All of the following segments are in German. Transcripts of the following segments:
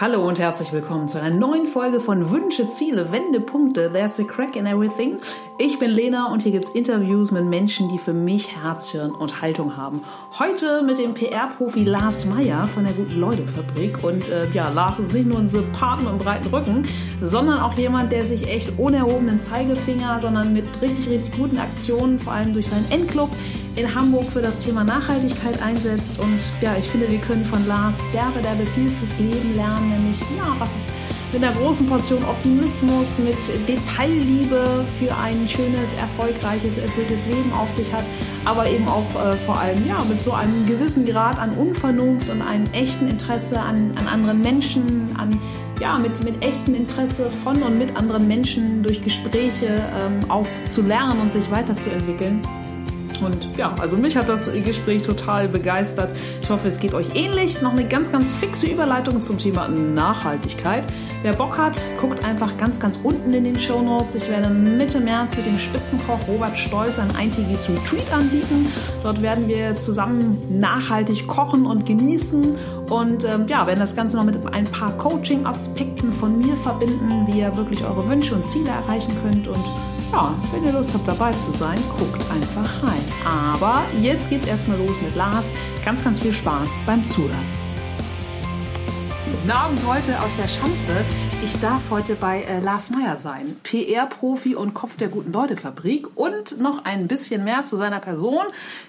Hallo und herzlich willkommen zu einer neuen Folge von Wünsche, Ziele, Wendepunkte. There's a crack in everything. Ich bin Lena und hier gibt's Interviews mit Menschen, die für mich Herzchen und Haltung haben. Heute mit dem PR-Profi Lars Meyer von der Guten Leute Fabrik. Und äh, ja, Lars ist nicht nur ein Sympath mit einem breiten Rücken, sondern auch jemand, der sich echt ohne erhobenen Zeigefinger, sondern mit richtig, richtig guten Aktionen, vor allem durch seinen Endclub, in Hamburg für das Thema Nachhaltigkeit einsetzt. Und ja, ich finde, wir können von Lars derbe, derbe viel fürs Leben lernen, nämlich ja, was es mit einer großen Portion Optimismus, mit Detailliebe für ein schönes, erfolgreiches, erfülltes Leben auf sich hat, aber eben auch äh, vor allem ja, mit so einem gewissen Grad an Unvernunft und einem echten Interesse an, an anderen Menschen, an ja, mit, mit echtem Interesse von und mit anderen Menschen durch Gespräche ähm, auch zu lernen und sich weiterzuentwickeln. Und ja, also mich hat das Gespräch total begeistert. Ich hoffe, es geht euch ähnlich. Noch eine ganz, ganz fixe Überleitung zum Thema Nachhaltigkeit. Wer Bock hat, guckt einfach ganz, ganz unten in den Show Notes. Ich werde Mitte März mit dem Spitzenkoch Robert Stolz ein eintägiges Retreat anbieten. Dort werden wir zusammen nachhaltig kochen und genießen und ähm, ja, werden das Ganze noch mit ein paar Coaching-Aspekten von mir verbinden, wie ihr wirklich eure Wünsche und Ziele erreichen könnt und ja, wenn ihr Lust habt dabei zu sein, guckt einfach rein. Aber jetzt geht's erstmal los mit Lars. Ganz, ganz viel Spaß beim Zuhören. Guten Abend heute aus der Schanze. Ich darf heute bei äh, Lars Meyer sein, PR-Profi und Kopf der guten Leute Fabrik und noch ein bisschen mehr zu seiner Person.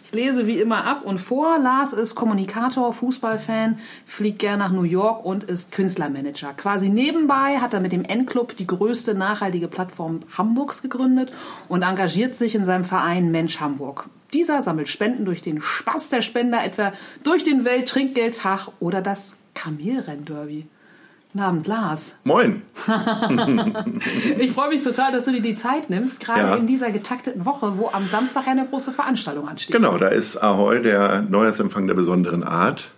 Ich lese wie immer ab und vor. Lars ist Kommunikator, Fußballfan, fliegt gern nach New York und ist Künstlermanager. Quasi nebenbei hat er mit dem N-Club die größte nachhaltige Plattform Hamburgs gegründet und engagiert sich in seinem Verein Mensch Hamburg. Dieser sammelt Spenden durch den Spaß der Spender, etwa durch den Welttrinkgeldtag oder das Kamelrennderby. Guten Abend, Lars. Moin. ich freue mich total, dass du dir die Zeit nimmst, gerade ja. in dieser getakteten Woche, wo am Samstag eine große Veranstaltung ansteht. Genau, da ist Ahoy, der Neujahrsempfang der besonderen Art.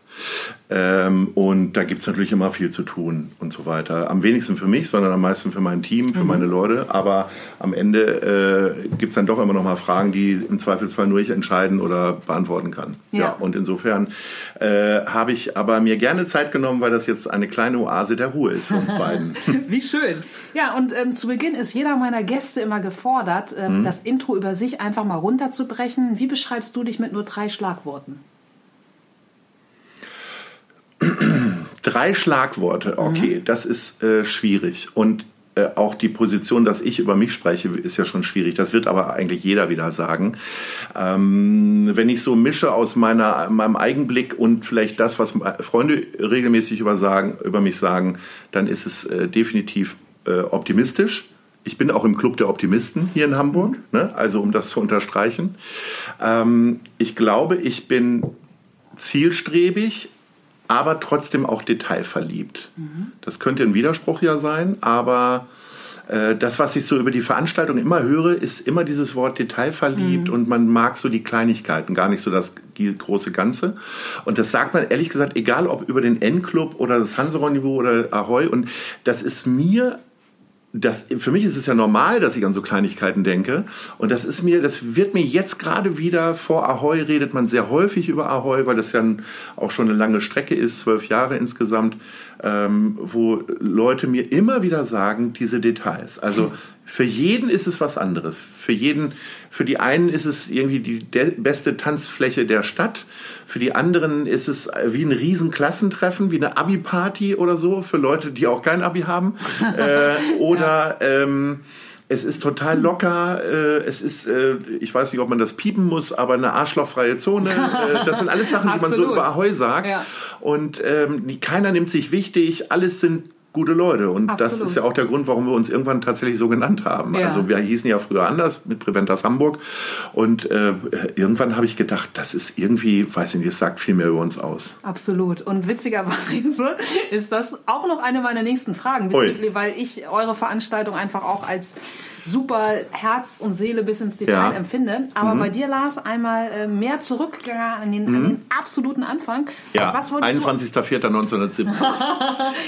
Ähm, und da gibt es natürlich immer viel zu tun und so weiter. Am wenigsten für mich, sondern am meisten für mein Team, für mhm. meine Leute. Aber am Ende äh, gibt es dann doch immer noch mal Fragen, die im Zweifelsfall nur ich entscheiden oder beantworten kann. Ja. ja und insofern äh, habe ich aber mir gerne Zeit genommen, weil das jetzt eine kleine Oase der Ruhe ist für uns beiden. Wie schön. Ja, und ähm, zu Beginn ist jeder meiner Gäste immer gefordert, ähm, mhm. das Intro über sich einfach mal runterzubrechen. Wie beschreibst du dich mit nur drei Schlagworten? Drei Schlagworte, okay, mhm. das ist äh, schwierig. Und äh, auch die Position, dass ich über mich spreche, ist ja schon schwierig. Das wird aber eigentlich jeder wieder sagen. Ähm, wenn ich so mische aus meiner, meinem Eigenblick und vielleicht das, was Freunde regelmäßig über, sagen, über mich sagen, dann ist es äh, definitiv äh, optimistisch. Ich bin auch im Club der Optimisten hier in Hamburg, ne? also um das zu unterstreichen. Ähm, ich glaube, ich bin zielstrebig, aber trotzdem auch detailverliebt. Mhm. Das könnte ein Widerspruch ja sein, aber äh, das, was ich so über die Veranstaltung immer höre, ist immer dieses Wort detailverliebt mhm. und man mag so die Kleinigkeiten, gar nicht so das große Ganze. Und das sagt man ehrlich gesagt, egal ob über den N-Club oder das Hanseron-Niveau oder Ahoy. Und das ist mir das, für mich ist es ja normal, dass ich an so Kleinigkeiten denke. Und das ist mir, das wird mir jetzt gerade wieder vor Ahoy redet man sehr häufig über Ahoy, weil das ja auch schon eine lange Strecke ist, zwölf Jahre insgesamt, ähm, wo Leute mir immer wieder sagen, diese Details. Also für jeden ist es was anderes. Für jeden, für die einen ist es irgendwie die beste Tanzfläche der Stadt. Für die anderen ist es wie ein Riesenklassentreffen, wie eine Abi-Party oder so, für Leute, die auch kein Abi haben. äh, oder ja. ähm, es ist total locker. Äh, es ist, äh, ich weiß nicht, ob man das piepen muss, aber eine arschlochfreie Zone. Äh, das sind alles Sachen, die man so über Ahoi sagt. Ja. Und ähm, keiner nimmt sich wichtig. Alles sind gute Leute. Und Absolut. das ist ja auch der Grund, warum wir uns irgendwann tatsächlich so genannt haben. Ja. Also wir hießen ja früher anders mit Preventas Hamburg. Und äh, irgendwann habe ich gedacht, das ist irgendwie, weiß ich nicht, das sagt viel mehr über uns aus. Absolut. Und witzigerweise ist das auch noch eine meiner nächsten Fragen, weil ich eure Veranstaltung einfach auch als super Herz und Seele bis ins Detail ja. empfinde. Aber mhm. bei dir, Lars, einmal äh, mehr zurückgegangen an den, mhm. an den absoluten Anfang. Ja, 21.04.1970.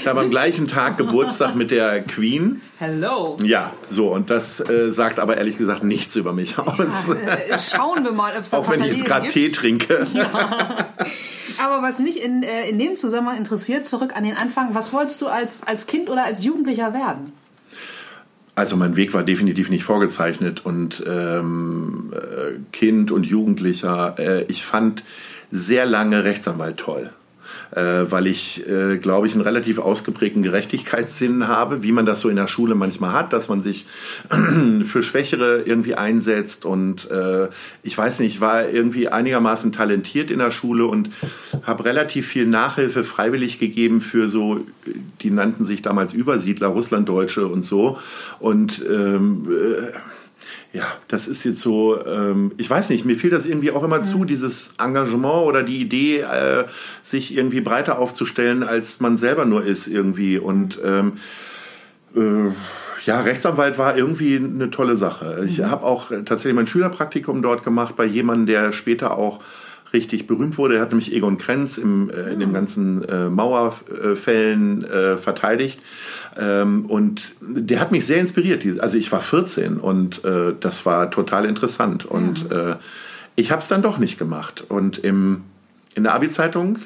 ich habe am gleichen Tag Geburtstag mit der Queen. Hello. Ja, so, und das äh, sagt aber ehrlich gesagt nichts über mich aus. Ja, äh, schauen wir mal, ob es Auch wenn ich jetzt gerade Tee trinke. Ja. Aber was mich in, äh, in dem Zusammenhang interessiert, zurück an den Anfang, was wolltest du als, als Kind oder als Jugendlicher werden? Also mein Weg war definitiv nicht vorgezeichnet und ähm, äh, Kind und Jugendlicher, äh, ich fand sehr lange Rechtsanwalt toll äh, weil ich, äh, glaube ich, einen relativ ausgeprägten Gerechtigkeitssinn habe, wie man das so in der Schule manchmal hat, dass man sich für Schwächere irgendwie einsetzt. Und äh, ich weiß nicht, ich war irgendwie einigermaßen talentiert in der Schule und habe relativ viel Nachhilfe freiwillig gegeben für so, die nannten sich damals Übersiedler, Russlanddeutsche und so. Und ähm, äh, ja, das ist jetzt so, ähm, ich weiß nicht, mir fiel das irgendwie auch immer mhm. zu, dieses Engagement oder die Idee, äh, sich irgendwie breiter aufzustellen, als man selber nur ist irgendwie. Und ähm, äh, ja, Rechtsanwalt war irgendwie eine tolle Sache. Ich mhm. habe auch tatsächlich mein Schülerpraktikum dort gemacht bei jemandem, der später auch richtig berühmt wurde. Er hat nämlich Egon Krenz im, äh, in dem ah. ganzen äh, Mauerfällen äh, verteidigt. Ähm, und der hat mich sehr inspiriert. Also ich war 14 und äh, das war total interessant. Und äh, ich habe es dann doch nicht gemacht. Und im, in der Abi-Zeitung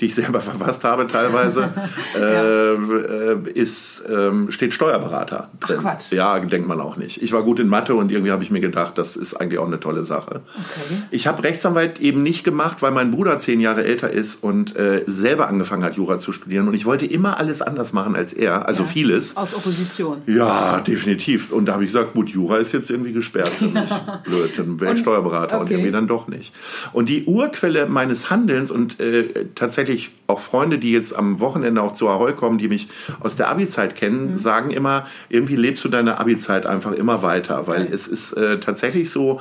die ich selber verfasst habe teilweise, ja. äh, ist, ähm, steht Steuerberater drin. Ach Quatsch. Ja, denkt man auch nicht. Ich war gut in Mathe und irgendwie habe ich mir gedacht, das ist eigentlich auch eine tolle Sache. Okay. Ich habe Rechtsanwalt eben nicht gemacht, weil mein Bruder zehn Jahre älter ist und äh, selber angefangen hat, Jura zu studieren. Und ich wollte immer alles anders machen als er, also ja. vieles. Aus Opposition. Ja, definitiv. Und da habe ich gesagt, gut, Jura ist jetzt irgendwie gesperrt für mich. Blöd, dann wäre ich Steuerberater okay. und irgendwie dann doch nicht. Und die Urquelle meines Handelns und äh, tatsächlich tatsächlich auch Freunde, die jetzt am Wochenende auch zu Ahoi kommen, die mich aus der Abi-Zeit kennen, mhm. sagen immer, irgendwie lebst du deine Abi-Zeit einfach immer weiter, weil okay. es ist äh, tatsächlich so,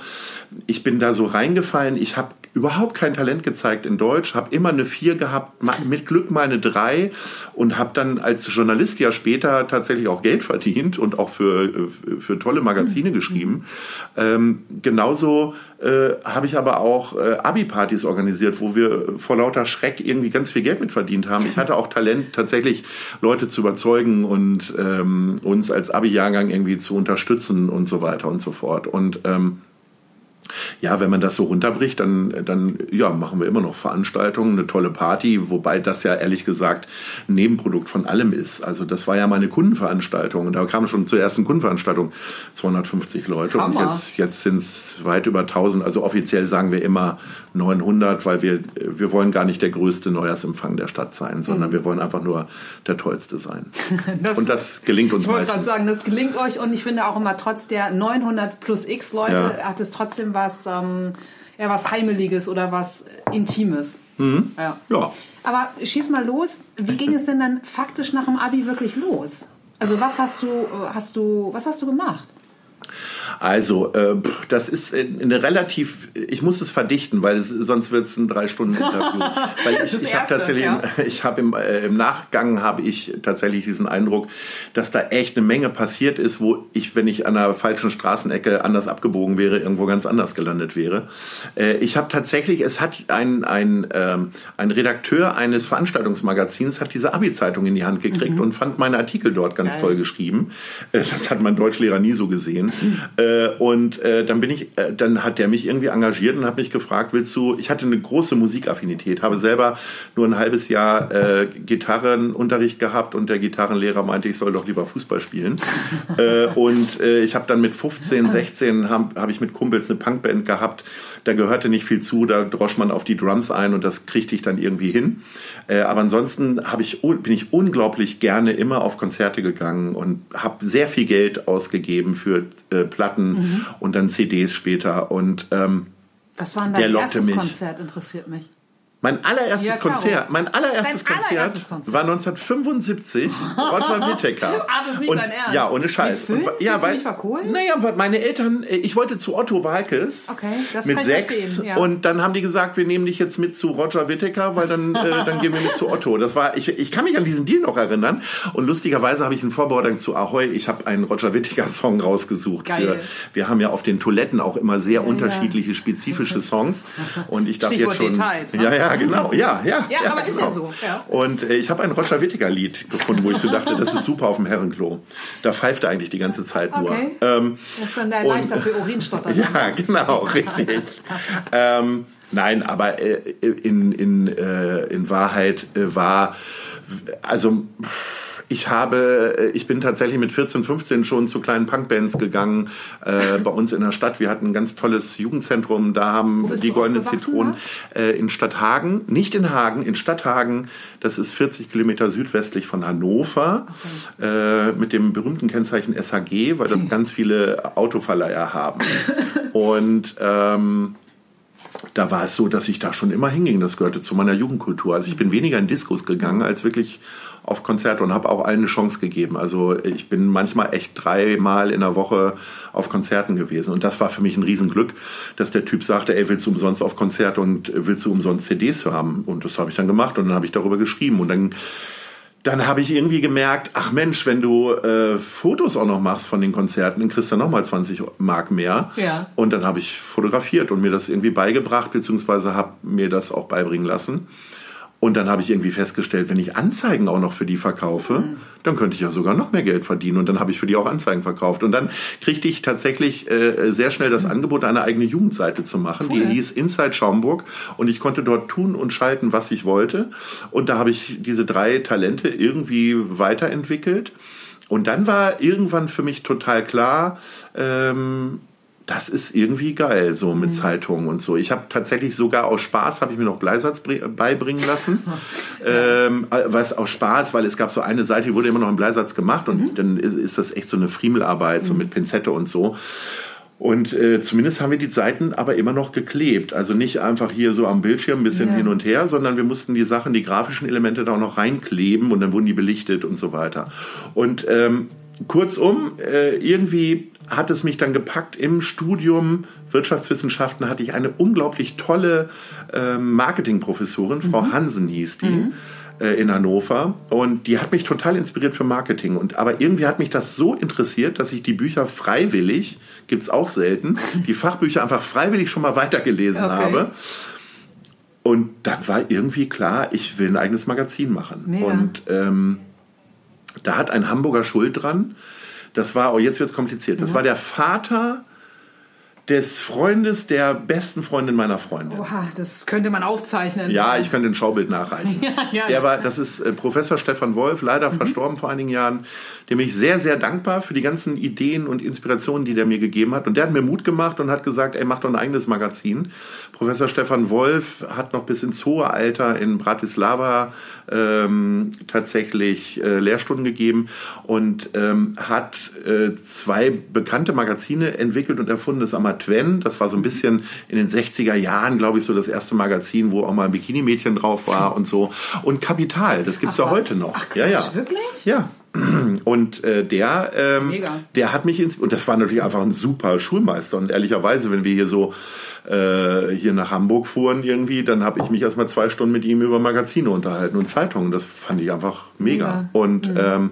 ich bin da so reingefallen, ich habe überhaupt kein Talent gezeigt in Deutsch, habe immer eine 4 gehabt, mit Glück mal eine 3 und habe dann als Journalist ja später tatsächlich auch Geld verdient und auch für, für tolle Magazine mhm. geschrieben. Ähm, genauso äh, habe ich aber auch äh, Abi-Partys organisiert, wo wir vor lauter Schreck irgendwie ganz viel Geld mit verdient haben. Ich hatte auch Talent, tatsächlich Leute zu überzeugen und ähm, uns als Abi-Jahrgang irgendwie zu unterstützen und so weiter und so fort. Und ähm, ja, wenn man das so runterbricht, dann, dann ja, machen wir immer noch Veranstaltungen, eine tolle Party, wobei das ja ehrlich gesagt ein Nebenprodukt von allem ist. Also das war ja meine Kundenveranstaltung und da kamen schon zur ersten Kundenveranstaltung 250 Leute Hammer. und jetzt, jetzt sind es weit über 1000. Also offiziell sagen wir immer 900, weil wir, wir wollen gar nicht der größte Neujahrsempfang der Stadt sein, sondern mhm. wir wollen einfach nur der tollste sein. das, und das gelingt uns Ich wollte gerade sagen, das gelingt euch und ich finde auch immer trotz der 900 plus X Leute ja. hat es trotzdem was, ähm, ja, was Heimeliges oder was Intimes. Mhm. Ja. ja. Aber schieß mal los. Wie ging es denn dann faktisch nach dem Abi wirklich los? Also was hast du, hast du, was hast du gemacht? Also, äh, das ist eine relativ, ich muss es verdichten, weil es, sonst wird es ein drei Stunden Interview. weil ich, ich habe tatsächlich, ja. ich habe im, äh, im Nachgang habe ich tatsächlich diesen Eindruck, dass da echt eine Menge passiert ist, wo ich, wenn ich an einer falschen Straßenecke anders abgebogen wäre, irgendwo ganz anders gelandet wäre. Äh, ich habe tatsächlich, es hat ein, ein, ähm, ein Redakteur eines Veranstaltungsmagazins hat diese Abi-Zeitung in die Hand gekriegt mhm. und fand meine Artikel dort ganz Geil. toll geschrieben. Äh, das hat mein Deutschlehrer nie so gesehen. Äh, und äh, dann bin ich, äh, dann hat der mich irgendwie engagiert und hat mich gefragt, willst du? Ich hatte eine große Musikaffinität, habe selber nur ein halbes Jahr äh, Gitarrenunterricht gehabt und der Gitarrenlehrer meinte, ich soll doch lieber Fußball spielen. äh, und äh, ich habe dann mit 15, 16 habe hab ich mit Kumpels eine Punkband gehabt. Da gehörte nicht viel zu, da drosch man auf die Drums ein und das kriegte ich dann irgendwie hin. Äh, aber ansonsten ich bin ich unglaublich gerne immer auf Konzerte gegangen und habe sehr viel Geld ausgegeben für äh, Platten mhm. und dann CDs später. Und ähm, was war denn dein erstes mich. Konzert? Interessiert mich. Mein allererstes ja, Konzert, mein allererstes Konzert, allererstes Konzert, war 1975 Roger Whittaker. ah, ist nicht und, dein Ernst. Ja, ohne Scheiß. Und, ja, weil, naja, weil meine Eltern, äh, ich wollte zu Otto Walkes okay, das mit sechs ja. und dann haben die gesagt, wir nehmen dich jetzt mit zu Roger Whittaker, weil dann, äh, dann gehen wir mit zu Otto. Das war, ich, ich kann mich an diesen Deal noch erinnern und lustigerweise habe ich in Vorbereitung zu Ahoi, ich habe einen Roger Whittaker Song rausgesucht. Geil. Für, wir haben ja auf den Toiletten auch immer sehr ja, unterschiedliche, spezifische Songs und ich dachte jetzt schon, Details, ne? ja, ja, genau, ja, ja. Ja, ja aber genau. ist ja so. Ja. Und äh, ich habe ein Roger Whittaker Lied gefunden, wo ich so dachte, das ist super auf dem Herrenklo. Da pfeift er eigentlich die ganze Zeit nur. Okay. Ähm, das ist dann der leichter für Urinstotter. ja, genau, richtig. ähm, Nein, aber äh, in, in, äh, in Wahrheit äh, war, also ich habe, äh, ich bin tatsächlich mit 14, 15 schon zu kleinen Punkbands gegangen äh, bei uns in der Stadt. Wir hatten ein ganz tolles Jugendzentrum. Da haben die Goldenen Zitronen äh, in Stadthagen, nicht in Hagen, in Stadthagen. Das ist 40 Kilometer südwestlich von Hannover okay. äh, mit dem berühmten Kennzeichen SHG, weil das ganz viele Autoverleiher haben. Und ähm, da war es so, dass ich da schon immer hinging. Das gehörte zu meiner Jugendkultur. Also ich bin weniger in Diskos gegangen als wirklich auf Konzerte und habe auch allen eine Chance gegeben. Also ich bin manchmal echt dreimal in der Woche auf Konzerten gewesen und das war für mich ein Riesenglück, dass der Typ sagte, ey, willst du umsonst auf Konzerte und willst du umsonst CDs haben? Und das habe ich dann gemacht und dann habe ich darüber geschrieben und dann dann habe ich irgendwie gemerkt, ach Mensch, wenn du äh, Fotos auch noch machst von den Konzerten, dann kriegst du nochmal 20 Mark mehr. Ja. Und dann habe ich fotografiert und mir das irgendwie beigebracht, beziehungsweise habe mir das auch beibringen lassen. Und dann habe ich irgendwie festgestellt, wenn ich Anzeigen auch noch für die verkaufe, mhm. dann könnte ich ja sogar noch mehr Geld verdienen. Und dann habe ich für die auch Anzeigen verkauft. Und dann kriegte ich tatsächlich äh, sehr schnell das mhm. Angebot, eine eigene Jugendseite zu machen. Cool. Die hieß Inside Schaumburg. Und ich konnte dort tun und schalten, was ich wollte. Und da habe ich diese drei Talente irgendwie weiterentwickelt. Und dann war irgendwann für mich total klar, ähm, das ist irgendwie geil, so mit mhm. Zeitungen und so. Ich habe tatsächlich sogar aus Spaß, habe ich mir noch Bleisatz beibringen lassen. ähm, was aus Spaß, weil es gab so eine Seite, die wurde immer noch in Bleisatz gemacht und mhm. dann ist, ist, das echt so eine Friemelarbeit, so mhm. mit Pinzette und so. Und äh, zumindest haben wir die Seiten aber immer noch geklebt. Also nicht einfach hier so am Bildschirm ein bisschen ja. hin und her, sondern wir mussten die Sachen, die grafischen Elemente da auch noch reinkleben und dann wurden die belichtet und so weiter. Und ähm, kurzum, äh, irgendwie hat es mich dann gepackt im Studium Wirtschaftswissenschaften hatte ich eine unglaublich tolle äh, Marketingprofessorin, Frau mhm. Hansen hieß die. Mhm. Äh, in Hannover und die hat mich total inspiriert für Marketing und aber irgendwie hat mich das so interessiert, dass ich die Bücher freiwillig, gibt es auch selten, die Fachbücher einfach freiwillig schon mal weitergelesen okay. habe. Und dann war irgendwie klar, ich will ein eigenes Magazin machen. Mega. Und ähm, da hat ein Hamburger Schuld dran. Das war, oh, jetzt wird es kompliziert. Das mhm. war der Vater des Freundes der besten Freundin meiner Freundin. Oha, das könnte man aufzeichnen. Ja, ich könnte ein Schaubild nachreichen. ja, ja, der war, das ist äh, Professor Stefan Wolf, leider mhm. verstorben vor einigen Jahren. Dem bin ich sehr, sehr dankbar für die ganzen Ideen und Inspirationen, die der mir gegeben hat. Und der hat mir Mut gemacht und hat gesagt, ey, mach doch ein eigenes Magazin. Professor Stefan Wolf hat noch bis ins hohe Alter in Bratislava ähm, tatsächlich äh, Lehrstunden gegeben und ähm, hat äh, zwei bekannte Magazine entwickelt und erfunden. Das Amatwen, das war so ein bisschen in den 60er Jahren, glaube ich, so das erste Magazin, wo auch mal ein Bikini-Mädchen drauf war und so. Und Kapital, das gibt's Ach, ja heute noch. Ach, Quatsch, ja, ja. Wirklich? Ja. Und äh, der, ähm, der hat mich ins und das war natürlich einfach ein super Schulmeister. Und ehrlicherweise, wenn wir hier so äh, hier nach Hamburg fuhren irgendwie, dann habe ich mich erstmal zwei Stunden mit ihm über Magazine unterhalten und Zeitungen. Das fand ich einfach mega. Ja. Und mhm. ähm,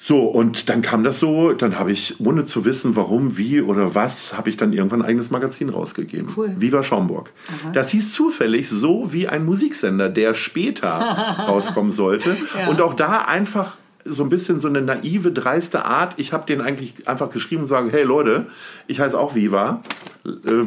so, und dann kam das so, dann habe ich, ohne zu wissen, warum, wie oder was, habe ich dann irgendwann ein eigenes Magazin rausgegeben. Cool. Viva Schaumburg. Aha. Das hieß zufällig so wie ein Musiksender, der später rauskommen sollte. Ja. Und auch da einfach so ein bisschen so eine naive, dreiste Art. Ich habe den eigentlich einfach geschrieben und sage, hey Leute, ich heiße auch Viva. Äh,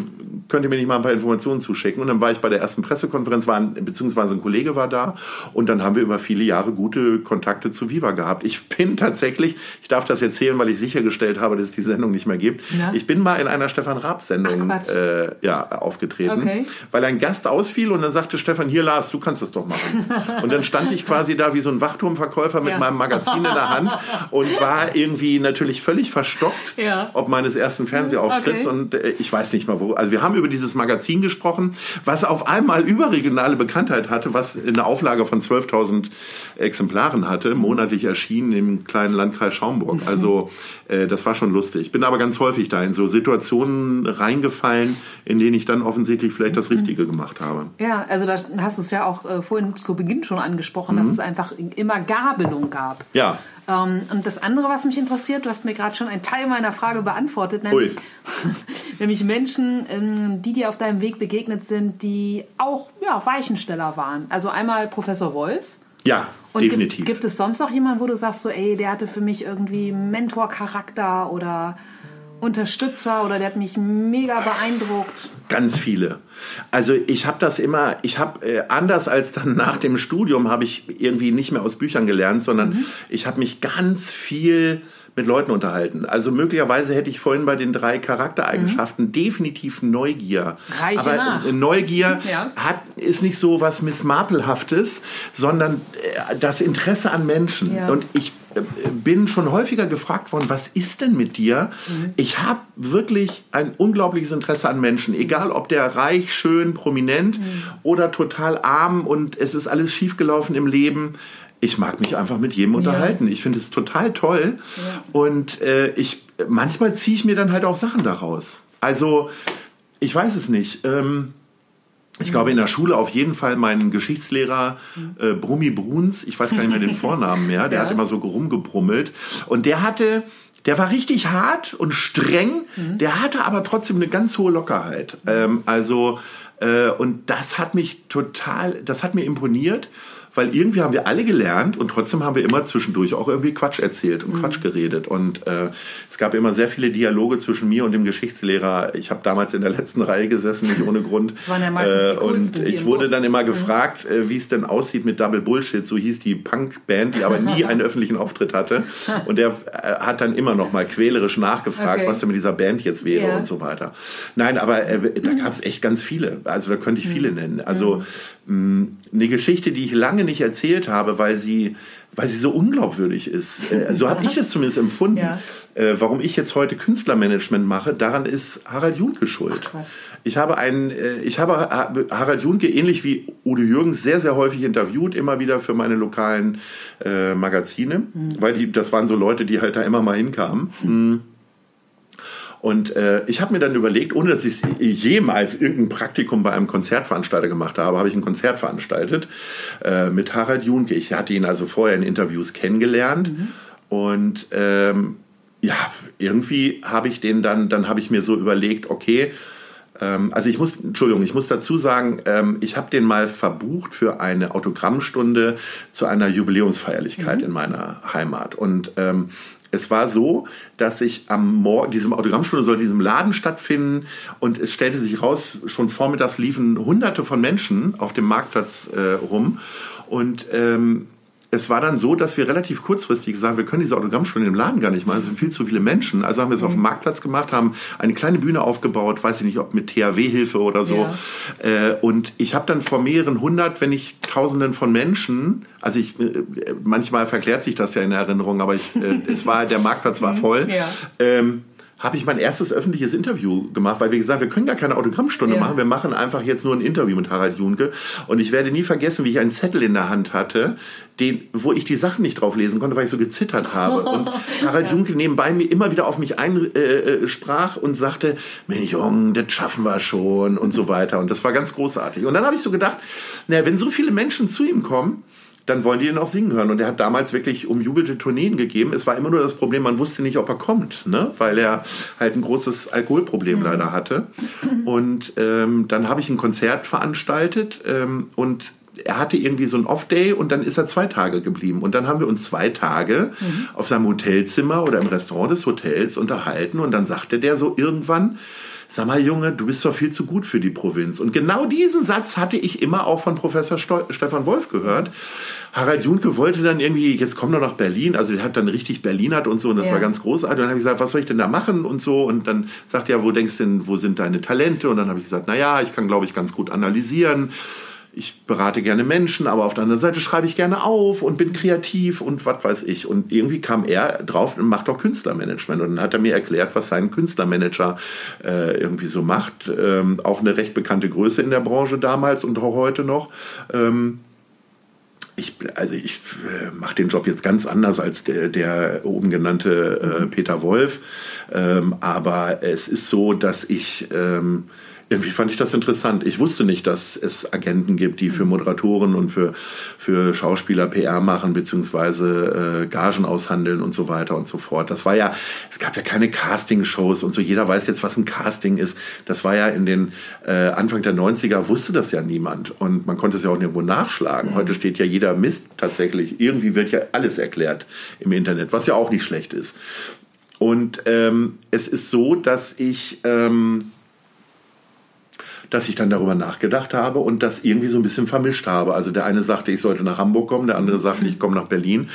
könnt ihr mir nicht mal ein paar Informationen zuschicken? Und dann war ich bei der ersten Pressekonferenz, war ein, beziehungsweise ein Kollege war da und dann haben wir über viele Jahre gute Kontakte zu Viva gehabt. Ich bin tatsächlich, ich darf das erzählen, weil ich sichergestellt habe, dass es die Sendung nicht mehr gibt. Ja. Ich bin mal in einer Stefan Raab-Sendung äh, ja, aufgetreten, okay. weil ein Gast ausfiel und dann sagte Stefan, hier Lars, du kannst das doch machen. und dann stand ich quasi da wie so ein Wachturmverkäufer mit ja. meinem Magazin in der Hand und war irgendwie natürlich völlig verstockt, ja. ob meines ersten Fernsehauftritts okay. und äh, ich weiß nicht mal wo. Also wir haben über dieses Magazin gesprochen, was auf einmal überregionale Bekanntheit hatte, was eine Auflage von 12.000 Exemplaren hatte, monatlich erschienen im kleinen Landkreis Schaumburg. Mhm. Also äh, das war schon lustig. Ich bin aber ganz häufig da in so Situationen reingefallen, in denen ich dann offensichtlich vielleicht das mhm. Richtige gemacht habe. Ja, also da hast du es ja auch äh, vorhin zu Beginn schon angesprochen, mhm. dass es einfach immer Gabelung gab. Ja. Ähm, und das andere, was mich interessiert, du hast mir gerade schon einen Teil meiner Frage beantwortet, nämlich, nämlich Menschen, ähm, die dir auf deinem Weg begegnet sind, die auch ja, Weichensteller waren. Also einmal Professor Wolf. Ja, und definitiv. Gibt, gibt es sonst noch jemanden, wo du sagst, so, ey, der hatte für mich irgendwie Mentor-Charakter oder Unterstützer oder der hat mich mega beeindruckt? Ganz viele. Also ich habe das immer, ich habe äh, anders als dann nach dem Studium habe ich irgendwie nicht mehr aus Büchern gelernt, sondern mhm. ich habe mich ganz viel mit Leuten unterhalten. Also möglicherweise hätte ich vorhin bei den drei Charaktereigenschaften mhm. definitiv Neugier. Reiche Aber nach. Äh, Neugier ja. hat, ist nicht so was Miss Marplehaftes, sondern äh, das Interesse an Menschen. Ja. Und ich bin schon häufiger gefragt worden, was ist denn mit dir? Mhm. Ich habe wirklich ein unglaubliches Interesse an Menschen, egal ob der reich, schön, prominent mhm. oder total arm und es ist alles schiefgelaufen im Leben ich mag mich einfach mit jedem unterhalten. Ja. Ich finde es total toll. Ja. Und äh, ich manchmal ziehe ich mir dann halt auch Sachen daraus. Also, ich weiß es nicht. Ähm, ich glaube, in der Schule auf jeden Fall mein Geschichtslehrer äh, Brummi Bruns, ich weiß gar nicht mehr den Vornamen mehr, der ja. hat immer so rumgebrummelt. Und der hatte, der war richtig hart und streng, mhm. der hatte aber trotzdem eine ganz hohe Lockerheit. Ähm, also, äh, und das hat mich total, das hat mir imponiert weil irgendwie haben wir alle gelernt und trotzdem haben wir immer zwischendurch auch irgendwie Quatsch erzählt und mhm. Quatsch geredet. Und äh, es gab immer sehr viele Dialoge zwischen mir und dem Geschichtslehrer. Ich habe damals in der letzten Reihe gesessen, nicht ohne Grund. Das waren ja meistens die äh, Und ich wurde dann immer mhm. gefragt, äh, wie es denn aussieht mit Double Bullshit. So hieß die Punkband, die aber nie einen öffentlichen Auftritt hatte. Und der äh, hat dann immer noch mal quälerisch nachgefragt, okay. was denn mit dieser Band jetzt wäre ja. und so weiter. Nein, aber äh, da gab es echt ganz viele. Also da könnte ich viele mhm. nennen. Also eine Geschichte, die ich lange nicht erzählt habe, weil sie, weil sie so unglaubwürdig ist. Äh, so habe ich es zumindest empfunden. Ja. Äh, warum ich jetzt heute Künstlermanagement mache, daran ist Harald Junke schuld. Ach, ich habe einen, äh, ich habe Harald Junke ähnlich wie Udo Jürgens sehr, sehr häufig interviewt, immer wieder für meine lokalen äh, Magazine, mhm. weil die, das waren so Leute, die halt da immer mal hinkamen. Mhm. Und äh, ich habe mir dann überlegt, ohne dass ich jemals irgendein Praktikum bei einem Konzertveranstalter gemacht habe, habe ich ein Konzert veranstaltet äh, mit Harald Junke. Ich hatte ihn also vorher in Interviews kennengelernt mhm. und ähm, ja, irgendwie habe ich den dann, dann habe ich mir so überlegt, okay, ähm, also ich muss, Entschuldigung, ich muss dazu sagen, ähm, ich habe den mal verbucht für eine Autogrammstunde zu einer Jubiläumsfeierlichkeit mhm. in meiner Heimat. Und ähm, es war so, dass ich am Morgen, diesem Autogrammstunde soll diesem Laden stattfinden und es stellte sich raus, schon vormittags liefen hunderte von Menschen auf dem Marktplatz äh, rum. Und ähm, es war dann so, dass wir relativ kurzfristig gesagt wir können diese Autogrammstunde im Laden gar nicht machen, es sind viel zu viele Menschen. Also haben wir es auf dem mhm. Marktplatz gemacht, haben eine kleine Bühne aufgebaut, weiß ich nicht, ob mit THW-Hilfe oder so. Ja. Äh, und ich habe dann vor mehreren hundert, wenn nicht tausenden von Menschen, also ich, äh, manchmal verklärt sich das ja in Erinnerung, aber ich, äh, es war, der Marktplatz war mhm. voll. Ja. Ähm, habe ich mein erstes öffentliches Interview gemacht, weil wir gesagt, wir können gar keine Autogrammstunde ja. machen, wir machen einfach jetzt nur ein Interview mit Harald Junke. Und ich werde nie vergessen, wie ich einen Zettel in der Hand hatte, den, wo ich die Sachen nicht drauf lesen konnte, weil ich so gezittert habe. Und Harald ja. Junke nebenbei mir immer wieder auf mich einsprach äh, äh und sagte, Mensch, das schaffen wir schon und so weiter. Und das war ganz großartig. Und dann habe ich so gedacht, naja, wenn so viele Menschen zu ihm kommen, dann wollen die ihn auch singen hören. Und er hat damals wirklich umjubelte Tourneen gegeben. Es war immer nur das Problem, man wusste nicht, ob er kommt, ne? weil er halt ein großes Alkoholproblem mhm. leider hatte. Und ähm, dann habe ich ein Konzert veranstaltet ähm, und er hatte irgendwie so ein Off-Day und dann ist er zwei Tage geblieben. Und dann haben wir uns zwei Tage mhm. auf seinem Hotelzimmer oder im Restaurant des Hotels unterhalten und dann sagte der so irgendwann, sag mal Junge, du bist doch viel zu gut für die Provinz. Und genau diesen Satz hatte ich immer auch von Professor Steu Stefan Wolf gehört. Harald Junke wollte dann irgendwie, jetzt komm doch nach Berlin, also der hat dann richtig Berlinert und so und das ja. war ganz großartig. Und dann habe ich gesagt, was soll ich denn da machen und so und dann sagt er, wo denkst du denn, wo sind deine Talente? Und dann habe ich gesagt, na ja, ich kann glaube ich ganz gut analysieren ich berate gerne Menschen, aber auf der anderen Seite schreibe ich gerne auf und bin kreativ und was weiß ich. Und irgendwie kam er drauf und macht auch Künstlermanagement. Und dann hat er mir erklärt, was sein Künstlermanager äh, irgendwie so macht. Ähm, auch eine recht bekannte Größe in der Branche damals und auch heute noch. Ähm, ich, also ich äh, mache den Job jetzt ganz anders als der, der oben genannte äh, Peter Wolf. Ähm, aber es ist so, dass ich ähm, irgendwie fand ich das interessant. Ich wusste nicht, dass es Agenten gibt, die für Moderatoren und für, für Schauspieler PR machen, beziehungsweise äh, Gagen aushandeln und so weiter und so fort. Das war ja, es gab ja keine Casting-Shows und so. Jeder weiß jetzt, was ein Casting ist. Das war ja in den äh, Anfang der 90er, wusste das ja niemand. Und man konnte es ja auch nirgendwo nachschlagen. Mhm. Heute steht ja jeder Mist tatsächlich. Irgendwie wird ja alles erklärt im Internet, was ja auch nicht schlecht ist. Und ähm, es ist so, dass ich... Ähm, dass ich dann darüber nachgedacht habe und das irgendwie so ein bisschen vermischt habe. Also der eine sagte, ich sollte nach Hamburg kommen, der andere sagte, ich komme nach Berlin.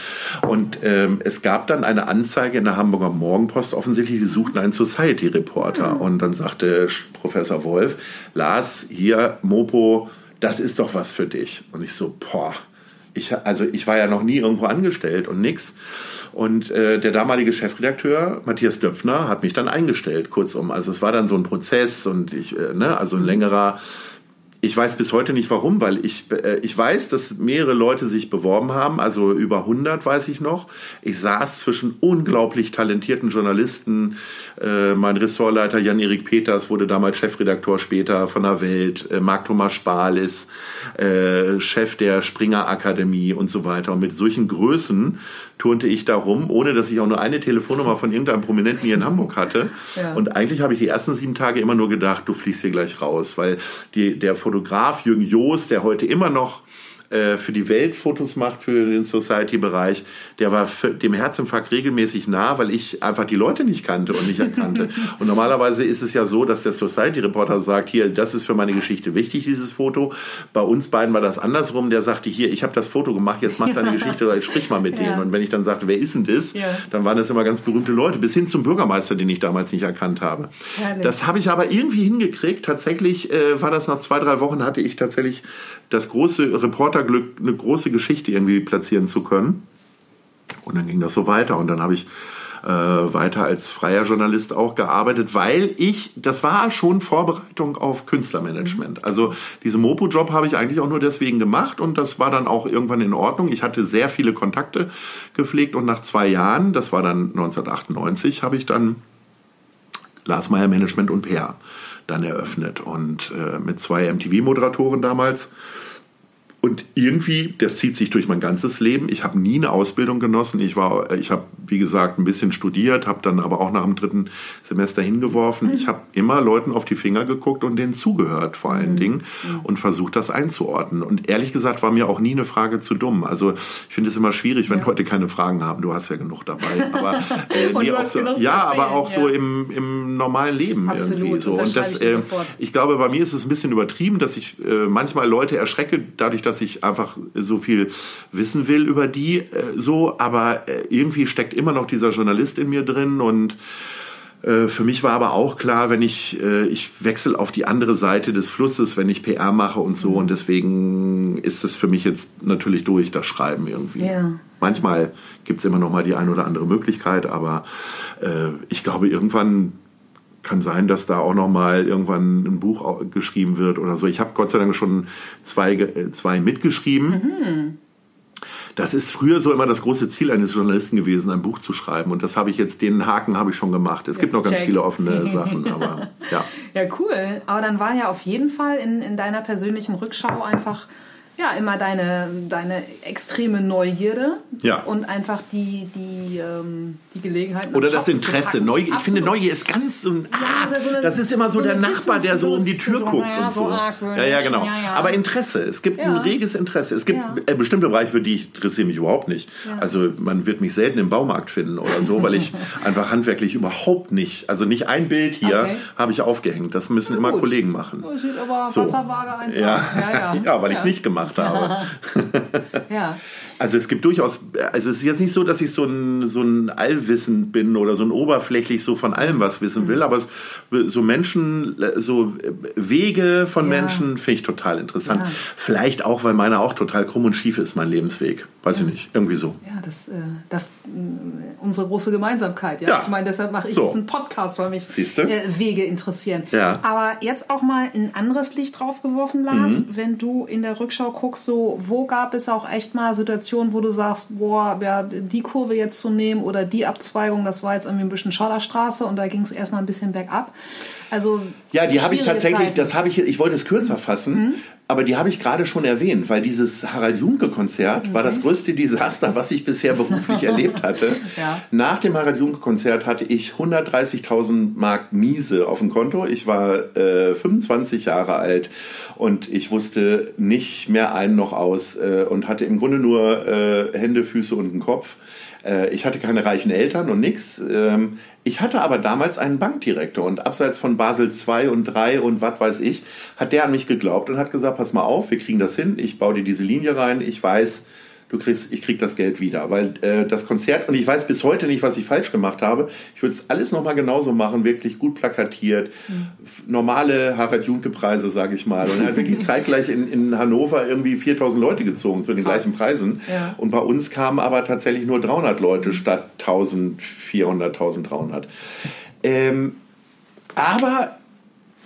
Und ähm, es gab dann eine Anzeige in der Hamburger Morgenpost offensichtlich, die suchten einen Society Reporter. Mhm. Und dann sagte Professor Wolf, Lars, hier, Mopo, das ist doch was für dich. Und ich so, boah, ich, also ich war ja noch nie irgendwo angestellt und nix. Und äh, der damalige Chefredakteur Matthias Döpfner hat mich dann eingestellt, kurzum. Also es war dann so ein Prozess und ich, äh, ne, also ein längerer ich weiß bis heute nicht warum, weil ich, äh, ich weiß, dass mehrere Leute sich beworben haben, also über 100 weiß ich noch. Ich saß zwischen unglaublich talentierten Journalisten. Äh, mein Ressortleiter Jan-Erik Peters wurde damals Chefredaktor später von der Welt. Äh, Marc-Thomas Spahl ist äh, Chef der Springer Akademie und so weiter. Und mit solchen Größen turnte ich da rum, ohne dass ich auch nur eine Telefonnummer von irgendeinem Prominenten hier in Hamburg hatte. Ja. Und eigentlich habe ich die ersten sieben Tage immer nur gedacht, du fliegst hier gleich raus, weil die, der Fotograf Jürgen Joos, der heute immer noch äh, für die Welt Fotos macht, für den Society-Bereich, der war dem Herzinfarkt regelmäßig nah, weil ich einfach die Leute nicht kannte und nicht erkannte. und normalerweise ist es ja so, dass der Society-Reporter sagt, hier, das ist für meine Geschichte wichtig, dieses Foto. Bei uns beiden war das andersrum. Der sagte, hier, ich habe das Foto gemacht, jetzt mach deine Geschichte oder sprich mal mit ja. denen. Und wenn ich dann sagte, wer ist denn das? Ja. Dann waren das immer ganz berühmte Leute, bis hin zum Bürgermeister, den ich damals nicht erkannt habe. Herrlich. Das habe ich aber irgendwie hingekriegt. Tatsächlich äh, war das nach zwei, drei Wochen, hatte ich tatsächlich das große Reporterglück, eine große Geschichte irgendwie platzieren zu können. Und dann ging das so weiter. Und dann habe ich äh, weiter als freier Journalist auch gearbeitet, weil ich, das war schon Vorbereitung auf Künstlermanagement. Also diese Mopo-Job habe ich eigentlich auch nur deswegen gemacht und das war dann auch irgendwann in Ordnung. Ich hatte sehr viele Kontakte gepflegt und nach zwei Jahren, das war dann 1998, habe ich dann Lars Meyer Management und PR dann eröffnet und äh, mit zwei MTV-Moderatoren damals und irgendwie, das zieht sich durch mein ganzes Leben. Ich habe nie eine Ausbildung genossen. Ich war, ich habe, wie gesagt, ein bisschen studiert, habe dann aber auch nach dem dritten Semester hingeworfen. Mhm. Ich habe immer Leuten auf die Finger geguckt und denen zugehört, vor allen mhm. Dingen, mhm. und versucht, das einzuordnen. Und ehrlich gesagt war mir auch nie eine Frage zu dumm. Also ich finde es immer schwierig, wenn ja. Leute keine Fragen haben. Du hast ja genug dabei. Aber, äh, nee, auch so, ja, aber auch ja. so im, im normalen Leben Absolut. irgendwie so. Und das, äh, ich glaube, bei mir ist es ein bisschen übertrieben, dass ich äh, manchmal Leute erschrecke, dadurch, dass dass ich einfach so viel wissen will über die äh, so, aber äh, irgendwie steckt immer noch dieser Journalist in mir drin und äh, für mich war aber auch klar, wenn ich, ich wechsle auf die andere Seite des Flusses, wenn ich PR mache und so. Und deswegen ist es für mich jetzt natürlich durch, das Schreiben irgendwie. Ja. Manchmal gibt es immer noch mal die eine oder andere Möglichkeit, aber äh, ich glaube, irgendwann kann sein, dass da auch noch mal irgendwann ein Buch geschrieben wird oder so. Ich habe Gott sei Dank schon zwei, äh, zwei mitgeschrieben. Mhm. Das ist früher so immer das große Ziel eines Journalisten gewesen, ein Buch zu schreiben. Und das habe ich jetzt, den Haken habe ich schon gemacht. Es gibt noch ganz viele offene Sachen, aber ja. Ja, cool. Aber dann war ja auf jeden Fall in, in deiner persönlichen Rückschau einfach ja, immer deine, deine extreme Neugierde ja. und einfach die, die, ähm, die Gelegenheit. Oder das Interesse. Neugier, ich finde, Neugier ist ganz so, ah, ja, so eine, das ist immer so, so der Nachbar, der so um die Tür guckt ja, und so. ja, ja, genau. Aber Interesse. Es gibt ein reges Interesse. Es gibt äh, bestimmte Bereiche, für die ich interessiere mich überhaupt nicht. Also man wird mich selten im Baumarkt finden oder so, weil ich einfach handwerklich überhaupt nicht, also nicht ein Bild hier okay. habe ich aufgehängt. Das müssen immer Kollegen machen. Sieht aber so. Wasserwaage einfach. Ja. Ja, ja. ja, weil ich es nicht gemacht gemacht habe. ja. Also es gibt durchaus, also es ist jetzt nicht so, dass ich so ein, so ein Allwissend bin oder so ein oberflächlich so von allem was wissen will, aber so Menschen, so Wege von ja. Menschen finde ich total interessant. Ja. Vielleicht auch, weil meiner auch total krumm und schief ist, mein Lebensweg. Weiß ja. ich nicht, irgendwie so. Ja, das, äh, das äh, unsere große Gemeinsamkeit. Ja? Ich meine, deshalb mache ich so. diesen Podcast, weil mich äh, Wege interessieren. Ja. Aber jetzt auch mal ein anderes Licht drauf geworfen, Lars, mhm. wenn du in der Rückschau guckst, so wo gab es auch echt mal Situationen, Situation, wo du sagst, boah, ja, die Kurve jetzt zu nehmen oder die Abzweigung, das war jetzt irgendwie ein bisschen Schotterstraße und da ging es erstmal ein bisschen bergab. Also ja, die habe ich tatsächlich, Zeiten. das habe ich, ich wollte es kürzer fassen, mhm. Aber die habe ich gerade schon erwähnt, weil dieses Harald Junke Konzert okay. war das größte Desaster, was ich bisher beruflich erlebt hatte. Ja. Nach dem Harald Junke Konzert hatte ich 130.000 Mark Miese auf dem Konto. Ich war äh, 25 Jahre alt und ich wusste nicht mehr ein noch aus äh, und hatte im Grunde nur äh, Hände, Füße und einen Kopf. Äh, ich hatte keine reichen Eltern und nix. Ähm, Ich hatte aber damals einen Bankdirektor und abseits von Basel II und 3 und was weiß ich, hat der an mich geglaubt und hat gesagt, pass mal auf, wir kriegen das hin, ich baue dir diese Linie rein, ich weiß, du kriegst, ich krieg das Geld wieder. Weil äh, das Konzert, und ich weiß bis heute nicht, was ich falsch gemacht habe, ich würde es alles nochmal genauso machen, wirklich gut plakatiert, mhm. normale Harald Junke-Preise, sage ich mal. Und er hat wirklich zeitgleich in, in Hannover irgendwie 4000 Leute gezogen zu den Krass. gleichen Preisen. Ja. Und bei uns kamen aber tatsächlich nur 300 Leute statt 1400, 1300. Ähm, aber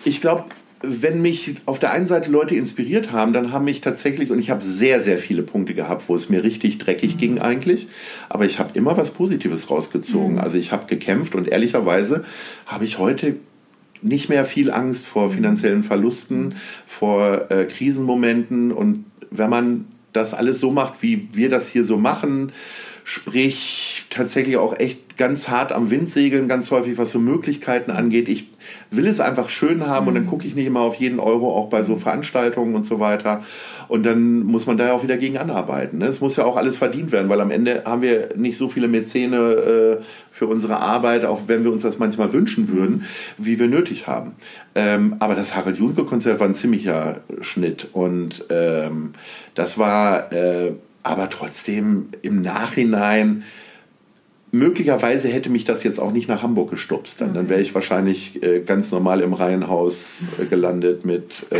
ich glaube, wenn mich auf der einen Seite Leute inspiriert haben, dann haben mich tatsächlich, und ich habe sehr, sehr viele Punkte gehabt, wo es mir richtig dreckig mhm. ging eigentlich, aber ich habe immer was Positives rausgezogen. Mhm. Also ich habe gekämpft und ehrlicherweise habe ich heute nicht mehr viel Angst vor mhm. finanziellen Verlusten, vor äh, Krisenmomenten und wenn man das alles so macht, wie wir das hier so machen, sprich tatsächlich auch echt ganz hart am Wind segeln, ganz häufig, was so Möglichkeiten angeht. Ich will es einfach schön haben mhm. und dann mhm. gucke ich nicht immer auf jeden Euro, auch bei so Veranstaltungen und so weiter. Und dann muss man da ja auch wieder gegen anarbeiten. Ne? Es muss ja auch alles verdient werden, weil am Ende haben wir nicht so viele Mäzene äh, für unsere Arbeit, auch wenn wir uns das manchmal wünschen würden, wie wir nötig haben. Ähm, aber das Harald Junke-Konzert war ein ziemlicher Schnitt und ähm, das war äh, aber trotzdem im Nachhinein möglicherweise hätte mich das jetzt auch nicht nach Hamburg gestupst. Dann, dann wäre ich wahrscheinlich äh, ganz normal im Reihenhaus äh, gelandet mit äh.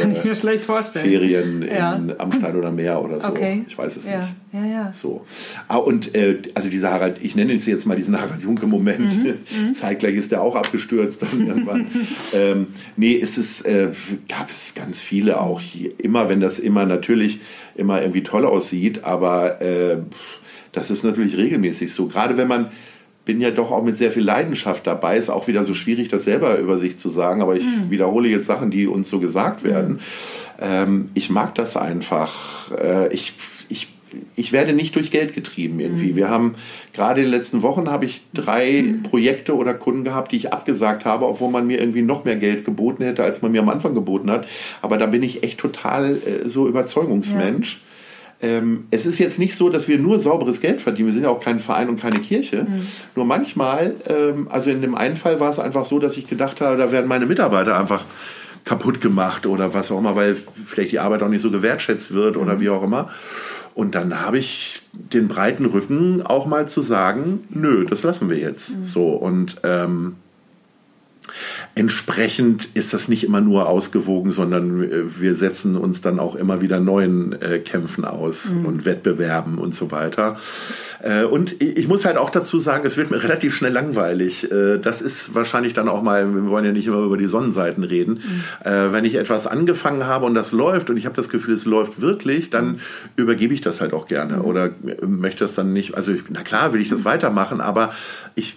Ferien ja. in Amstein oder Meer oder so. Okay. Ich weiß es ja. nicht. Ja, ja. So. Ah, und äh, also dieser Harald, ich nenne es jetzt mal diesen Harald Junke-Moment. Mhm. mhm. Zeitgleich ist der auch abgestürzt dann irgendwann. ähm, nee, es ist, äh, gab es ganz viele auch hier. Immer, wenn das immer natürlich immer irgendwie toll aussieht, aber äh, das ist natürlich regelmäßig so. Gerade wenn man bin ja doch auch mit sehr viel Leidenschaft dabei. Ist auch wieder so schwierig, das selber über sich zu sagen, aber ich mhm. wiederhole jetzt Sachen, die uns so gesagt werden. Mhm. Ähm, ich mag das einfach. Äh, ich, ich, ich werde nicht durch Geld getrieben irgendwie. Mhm. Wir haben gerade in den letzten Wochen habe ich drei mhm. Projekte oder Kunden gehabt, die ich abgesagt habe, obwohl man mir irgendwie noch mehr Geld geboten hätte, als man mir am Anfang geboten hat. Aber da bin ich echt total äh, so Überzeugungsmensch. Ja ähm, es ist jetzt nicht so, dass wir nur sauberes Geld verdienen. Wir sind ja auch kein Verein und keine Kirche. Mhm. Nur manchmal, ähm, also in dem einen Fall war es einfach so, dass ich gedacht habe, da werden meine Mitarbeiter einfach kaputt gemacht oder was auch immer, weil vielleicht die Arbeit auch nicht so gewertschätzt wird oder mhm. wie auch immer. Und dann habe ich den breiten Rücken auch mal zu sagen, nö, das lassen wir jetzt. Mhm. So und ähm, Entsprechend ist das nicht immer nur ausgewogen, sondern äh, wir setzen uns dann auch immer wieder neuen äh, Kämpfen aus mhm. und Wettbewerben und so weiter. Äh, und ich muss halt auch dazu sagen, es wird mir relativ schnell langweilig. Äh, das ist wahrscheinlich dann auch mal, wir wollen ja nicht immer über die Sonnenseiten reden. Mhm. Wenn ich etwas angefangen habe und das läuft und ich habe das Gefühl, es läuft wirklich, dann mhm. übergebe ich das halt auch gerne mhm. oder möchte das dann nicht, also na klar will ich das weitermachen, aber ich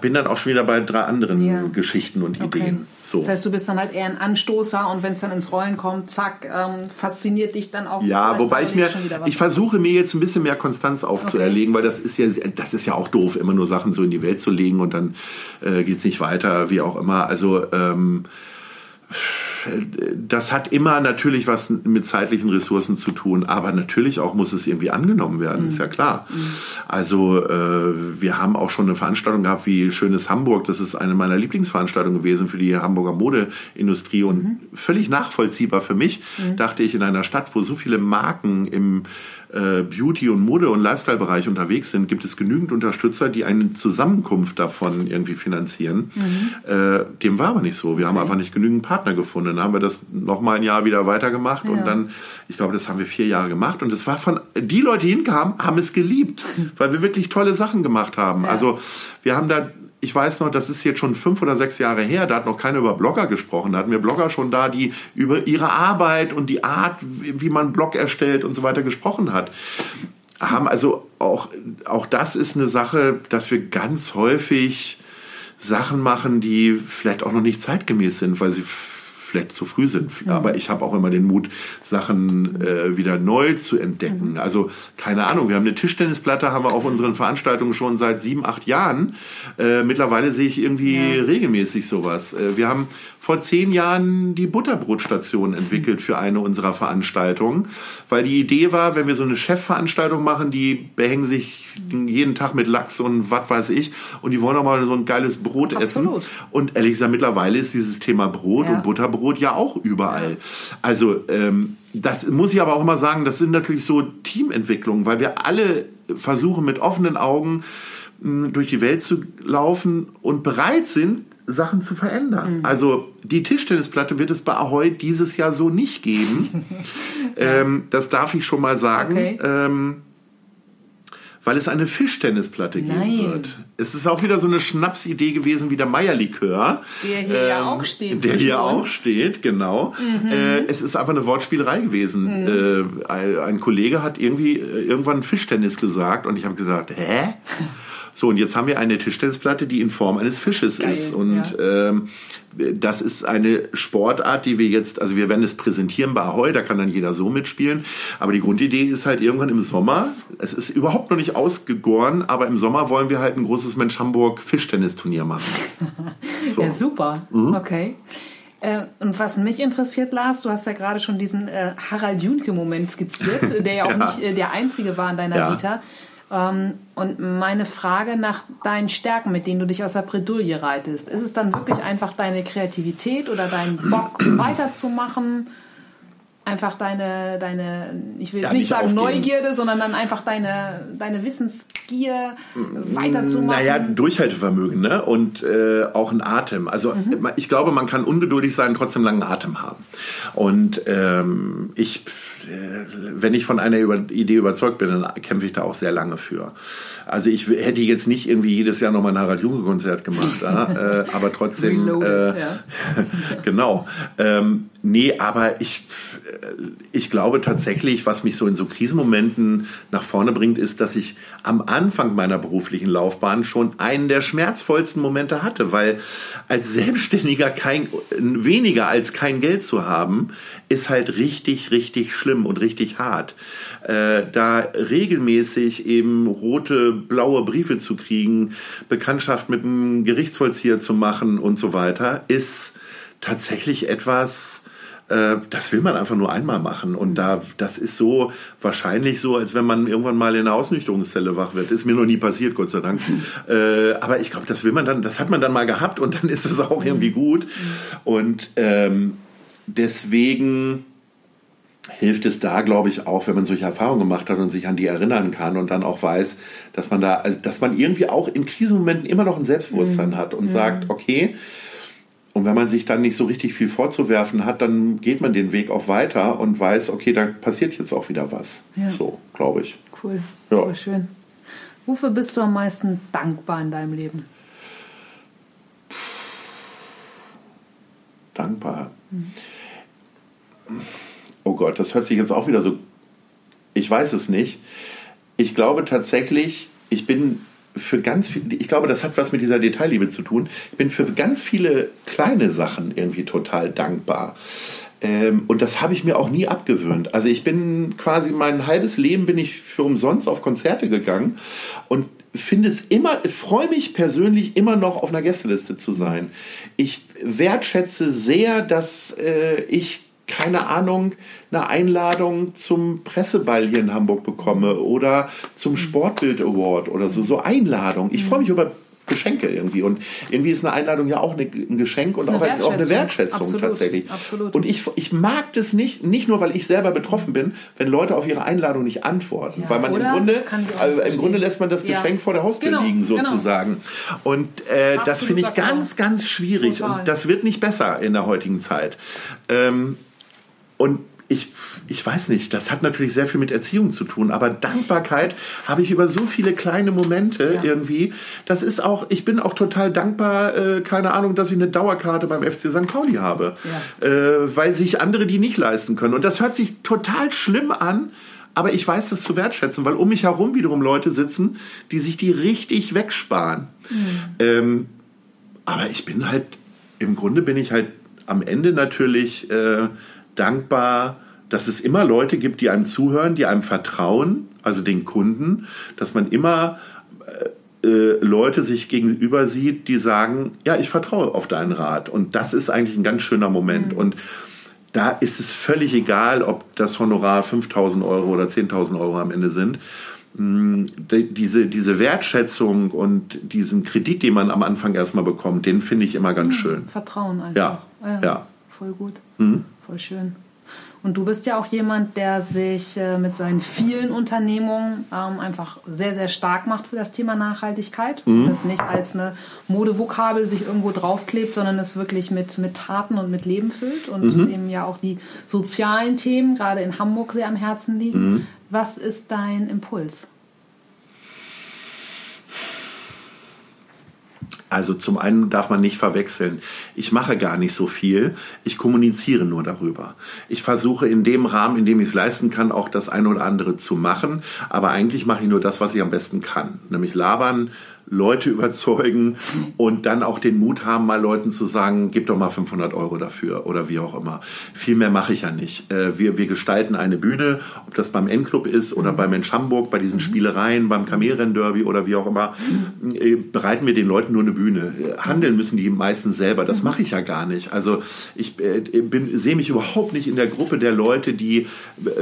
bin dann auch schon wieder bei drei anderen ja. Geschichten und okay. Ideen. So. Das heißt, du bist dann halt eher ein Anstoßer und wenn es dann ins Rollen kommt, zack, ähm, fasziniert dich dann auch. Ja, wobei ich mir, ich versuche mir jetzt ein bisschen mehr Konstanz aufzuerlegen, okay. weil das ist ja, das ist ja auch doof, immer nur Sachen so in die Welt zu legen und dann äh, geht es nicht weiter, wie auch immer. Also ähm, das hat immer natürlich was mit zeitlichen Ressourcen zu tun, aber natürlich auch muss es irgendwie angenommen werden, mhm. ist ja klar. Mhm. Also äh, wir haben auch schon eine Veranstaltung gehabt wie Schönes Hamburg, das ist eine meiner Lieblingsveranstaltungen gewesen für die Hamburger Modeindustrie und mhm. völlig nachvollziehbar für mich, mhm. dachte ich, in einer Stadt, wo so viele Marken im Beauty- und Mode- und Lifestyle-Bereich unterwegs sind, gibt es genügend Unterstützer, die eine Zusammenkunft davon irgendwie finanzieren. Mhm. Äh, dem war aber nicht so. Wir haben einfach nicht genügend Partner gefunden. Dann haben wir das nochmal ein Jahr wieder weitergemacht ja. und dann, ich glaube, das haben wir vier Jahre gemacht und es war von, die Leute, die hinkamen, haben es geliebt, weil wir wirklich tolle Sachen gemacht haben. Ja. Also wir haben da ich weiß noch, das ist jetzt schon fünf oder sechs Jahre her, da hat noch keiner über Blogger gesprochen. Da hatten wir Blogger schon da, die über ihre Arbeit und die Art, wie man Blog erstellt und so weiter gesprochen hat. Haben also auch, auch das ist eine Sache, dass wir ganz häufig Sachen machen, die vielleicht auch noch nicht zeitgemäß sind, weil sie vielleicht zu früh sind. Mhm. Aber ich habe auch immer den Mut, Sachen äh, wieder neu zu entdecken. Mhm. Also keine Ahnung, wir haben eine Tischtennisplatte, haben wir auf unseren Veranstaltungen schon seit sieben, acht Jahren. Äh, mittlerweile sehe ich irgendwie ja. regelmäßig sowas. Äh, wir haben vor zehn Jahren die Butterbrotstation entwickelt für eine unserer Veranstaltungen, weil die Idee war, wenn wir so eine Chefveranstaltung machen, die behängen sich jeden Tag mit Lachs und was weiß ich und die wollen auch mal so ein geiles Brot Absolut. essen. Und ehrlich gesagt, mittlerweile ist dieses Thema Brot ja. und Butterbrot ja auch überall. Ja. Also ähm, das muss ich aber auch mal sagen, das sind natürlich so Teamentwicklungen, weil wir alle versuchen mit offenen Augen hm, durch die Welt zu laufen und bereit sind, Sachen zu verändern. Mhm. Also die Tischtennisplatte wird es bei Ahoy dieses Jahr so nicht geben. ähm, das darf ich schon mal sagen. Okay. Ähm, weil es eine Fischtennisplatte geben wird. Es ist auch wieder so eine Schnapsidee gewesen wie der Meierlikör. Der hier ähm, ja auch steht. Der hier uns. auch steht, genau. Mhm. Äh, es ist einfach eine Wortspielerei gewesen. Mhm. Äh, ein Kollege hat irgendwie äh, irgendwann Fischtennis gesagt und ich habe gesagt, hä? So, und jetzt haben wir eine Tischtennisplatte, die in Form eines Fisches Geil, ist. Und ja. ähm, das ist eine Sportart, die wir jetzt, also wir werden es präsentieren bei Ahoy, da kann dann jeder so mitspielen. Aber die Grundidee ist halt irgendwann im Sommer, es ist überhaupt noch nicht ausgegoren, aber im Sommer wollen wir halt ein großes Mensch Hamburg Fischtennisturnier machen. So. ja, super. Mhm. Okay. Äh, und was mich interessiert, Lars, du hast ja gerade schon diesen äh, Harald Junke-Moment skizziert, der ja auch ja. nicht äh, der einzige war in deiner ja. Vita. Ähm, und meine Frage nach deinen Stärken, mit denen du dich aus der Bredouille reitest, ist es dann wirklich einfach deine Kreativität oder dein Bock weiterzumachen? Einfach deine, deine, ich will jetzt ja, nicht sagen aufgeben. Neugierde, sondern dann einfach deine, deine Wissensgier weiterzumachen. Naja, Durchhaltevermögen, ne? Und äh, auch ein Atem. Also mhm. ich glaube, man kann ungeduldig sein, trotzdem langen Atem haben. Und ähm, ich wenn ich von einer Idee überzeugt bin, dann kämpfe ich da auch sehr lange für. Also ich hätte jetzt nicht irgendwie jedes Jahr nochmal ein Harald Junge Konzert gemacht, äh, aber trotzdem, Reloaded, äh, ja. genau. Ähm, nee, aber ich, äh, ich glaube tatsächlich, was mich so in so Krisenmomenten nach vorne bringt, ist, dass ich am Anfang meiner beruflichen Laufbahn schon einen der schmerzvollsten Momente hatte, weil als Selbstständiger kein, weniger als kein Geld zu haben, ist halt richtig, richtig schlimm und richtig hart. Äh, da regelmäßig eben rote, blaue Briefe zu kriegen, Bekanntschaft mit einem Gerichtsvollzieher zu machen und so weiter, ist tatsächlich etwas, äh, das will man einfach nur einmal machen. Und da, das ist so wahrscheinlich so, als wenn man irgendwann mal in einer Ausnüchterungszelle wach wird. Ist mir noch nie passiert, Gott sei Dank. äh, aber ich glaube, das will man dann, das hat man dann mal gehabt und dann ist es auch irgendwie gut. Und ähm, deswegen hilft es da, glaube ich, auch, wenn man solche Erfahrungen gemacht hat und sich an die erinnern kann und dann auch weiß, dass man da, also, dass man irgendwie auch in Krisenmomenten immer noch ein Selbstbewusstsein mhm. hat und mhm. sagt, okay, und wenn man sich dann nicht so richtig viel vorzuwerfen hat, dann geht man den Weg auch weiter und weiß, okay, da passiert jetzt auch wieder was. Ja. So, glaube ich. Cool. Ja. Cool, schön. Wofür bist du am meisten dankbar in deinem Leben? Dankbar. Mhm oh Gott, das hört sich jetzt auch wieder so, ich weiß es nicht. Ich glaube tatsächlich, ich bin für ganz viele, ich glaube, das hat was mit dieser Detailliebe zu tun. Ich bin für ganz viele kleine Sachen irgendwie total dankbar. Ähm, und das habe ich mir auch nie abgewöhnt. Also ich bin quasi mein halbes Leben bin ich für umsonst auf Konzerte gegangen und finde es immer, freue mich persönlich immer noch auf einer Gästeliste zu sein. Ich wertschätze sehr, dass äh, ich keine Ahnung, eine Einladung zum Presseball hier in Hamburg bekomme oder zum mhm. Sportbild Award oder so, so Einladung. Ich freue mich über Geschenke irgendwie. Und irgendwie ist eine Einladung ja auch ein Geschenk und auch eine, auch eine Wertschätzung Absolut. tatsächlich. Absolut. Und ich, ich mag das nicht, nicht nur, weil ich selber betroffen bin, wenn Leute auf ihre Einladung nicht antworten. Ja, weil man im Grunde, also im Grunde lässt man das ja. Geschenk vor der Haustür genau, liegen, genau. sozusagen. Genau. Und äh, das finde ich ganz, ganz schwierig. Total. Und das wird nicht besser in der heutigen Zeit. Ähm, und ich, ich weiß nicht, das hat natürlich sehr viel mit Erziehung zu tun, aber Dankbarkeit habe ich über so viele kleine Momente ja. irgendwie. Das ist auch, ich bin auch total dankbar, äh, keine Ahnung, dass ich eine Dauerkarte beim FC St. Pauli habe, ja. äh, weil sich andere die nicht leisten können. Und das hört sich total schlimm an, aber ich weiß das zu wertschätzen, weil um mich herum wiederum Leute sitzen, die sich die richtig wegsparen. Mhm. Ähm, aber ich bin halt, im Grunde bin ich halt am Ende natürlich äh, dankbar, dass es immer Leute gibt, die einem zuhören, die einem vertrauen, also den Kunden, dass man immer äh, äh, Leute sich gegenüber sieht, die sagen, ja, ich vertraue auf deinen Rat. Und das ist eigentlich ein ganz schöner Moment. Mhm. Und da ist es völlig egal, ob das Honorar 5.000 Euro oder 10.000 Euro am Ende sind. Mm, diese, diese Wertschätzung und diesen Kredit, den man am Anfang erstmal bekommt, den finde ich immer ganz mhm. schön. Vertrauen einfach. Ja. ja. ja. Voll gut. Mhm. Voll schön. Und du bist ja auch jemand, der sich äh, mit seinen vielen Unternehmungen ähm, einfach sehr, sehr stark macht für das Thema Nachhaltigkeit. Mhm. Das nicht als eine Modevokabel sich irgendwo draufklebt, sondern es wirklich mit, mit Taten und mit Leben füllt und mhm. eben ja auch die sozialen Themen gerade in Hamburg sehr am Herzen liegen. Mhm. Was ist dein Impuls? Also zum einen darf man nicht verwechseln. Ich mache gar nicht so viel. Ich kommuniziere nur darüber. Ich versuche in dem Rahmen, in dem ich es leisten kann, auch das eine oder andere zu machen. Aber eigentlich mache ich nur das, was ich am besten kann. Nämlich labern, Leute überzeugen und dann auch den Mut haben, mal Leuten zu sagen, gib doch mal 500 Euro dafür oder wie auch immer. Viel mehr mache ich ja nicht. Äh, wir, wir gestalten eine Bühne, ob das beim N-Club ist oder beim Mensch Hamburg, bei diesen Spielereien, beim Kamelrennderby oder wie auch immer, äh, bereiten wir den Leuten nur eine Bühne. Handeln müssen die meistens selber. Das mache ich ja gar nicht. Also ich äh, bin, sehe mich überhaupt nicht in der Gruppe der Leute, die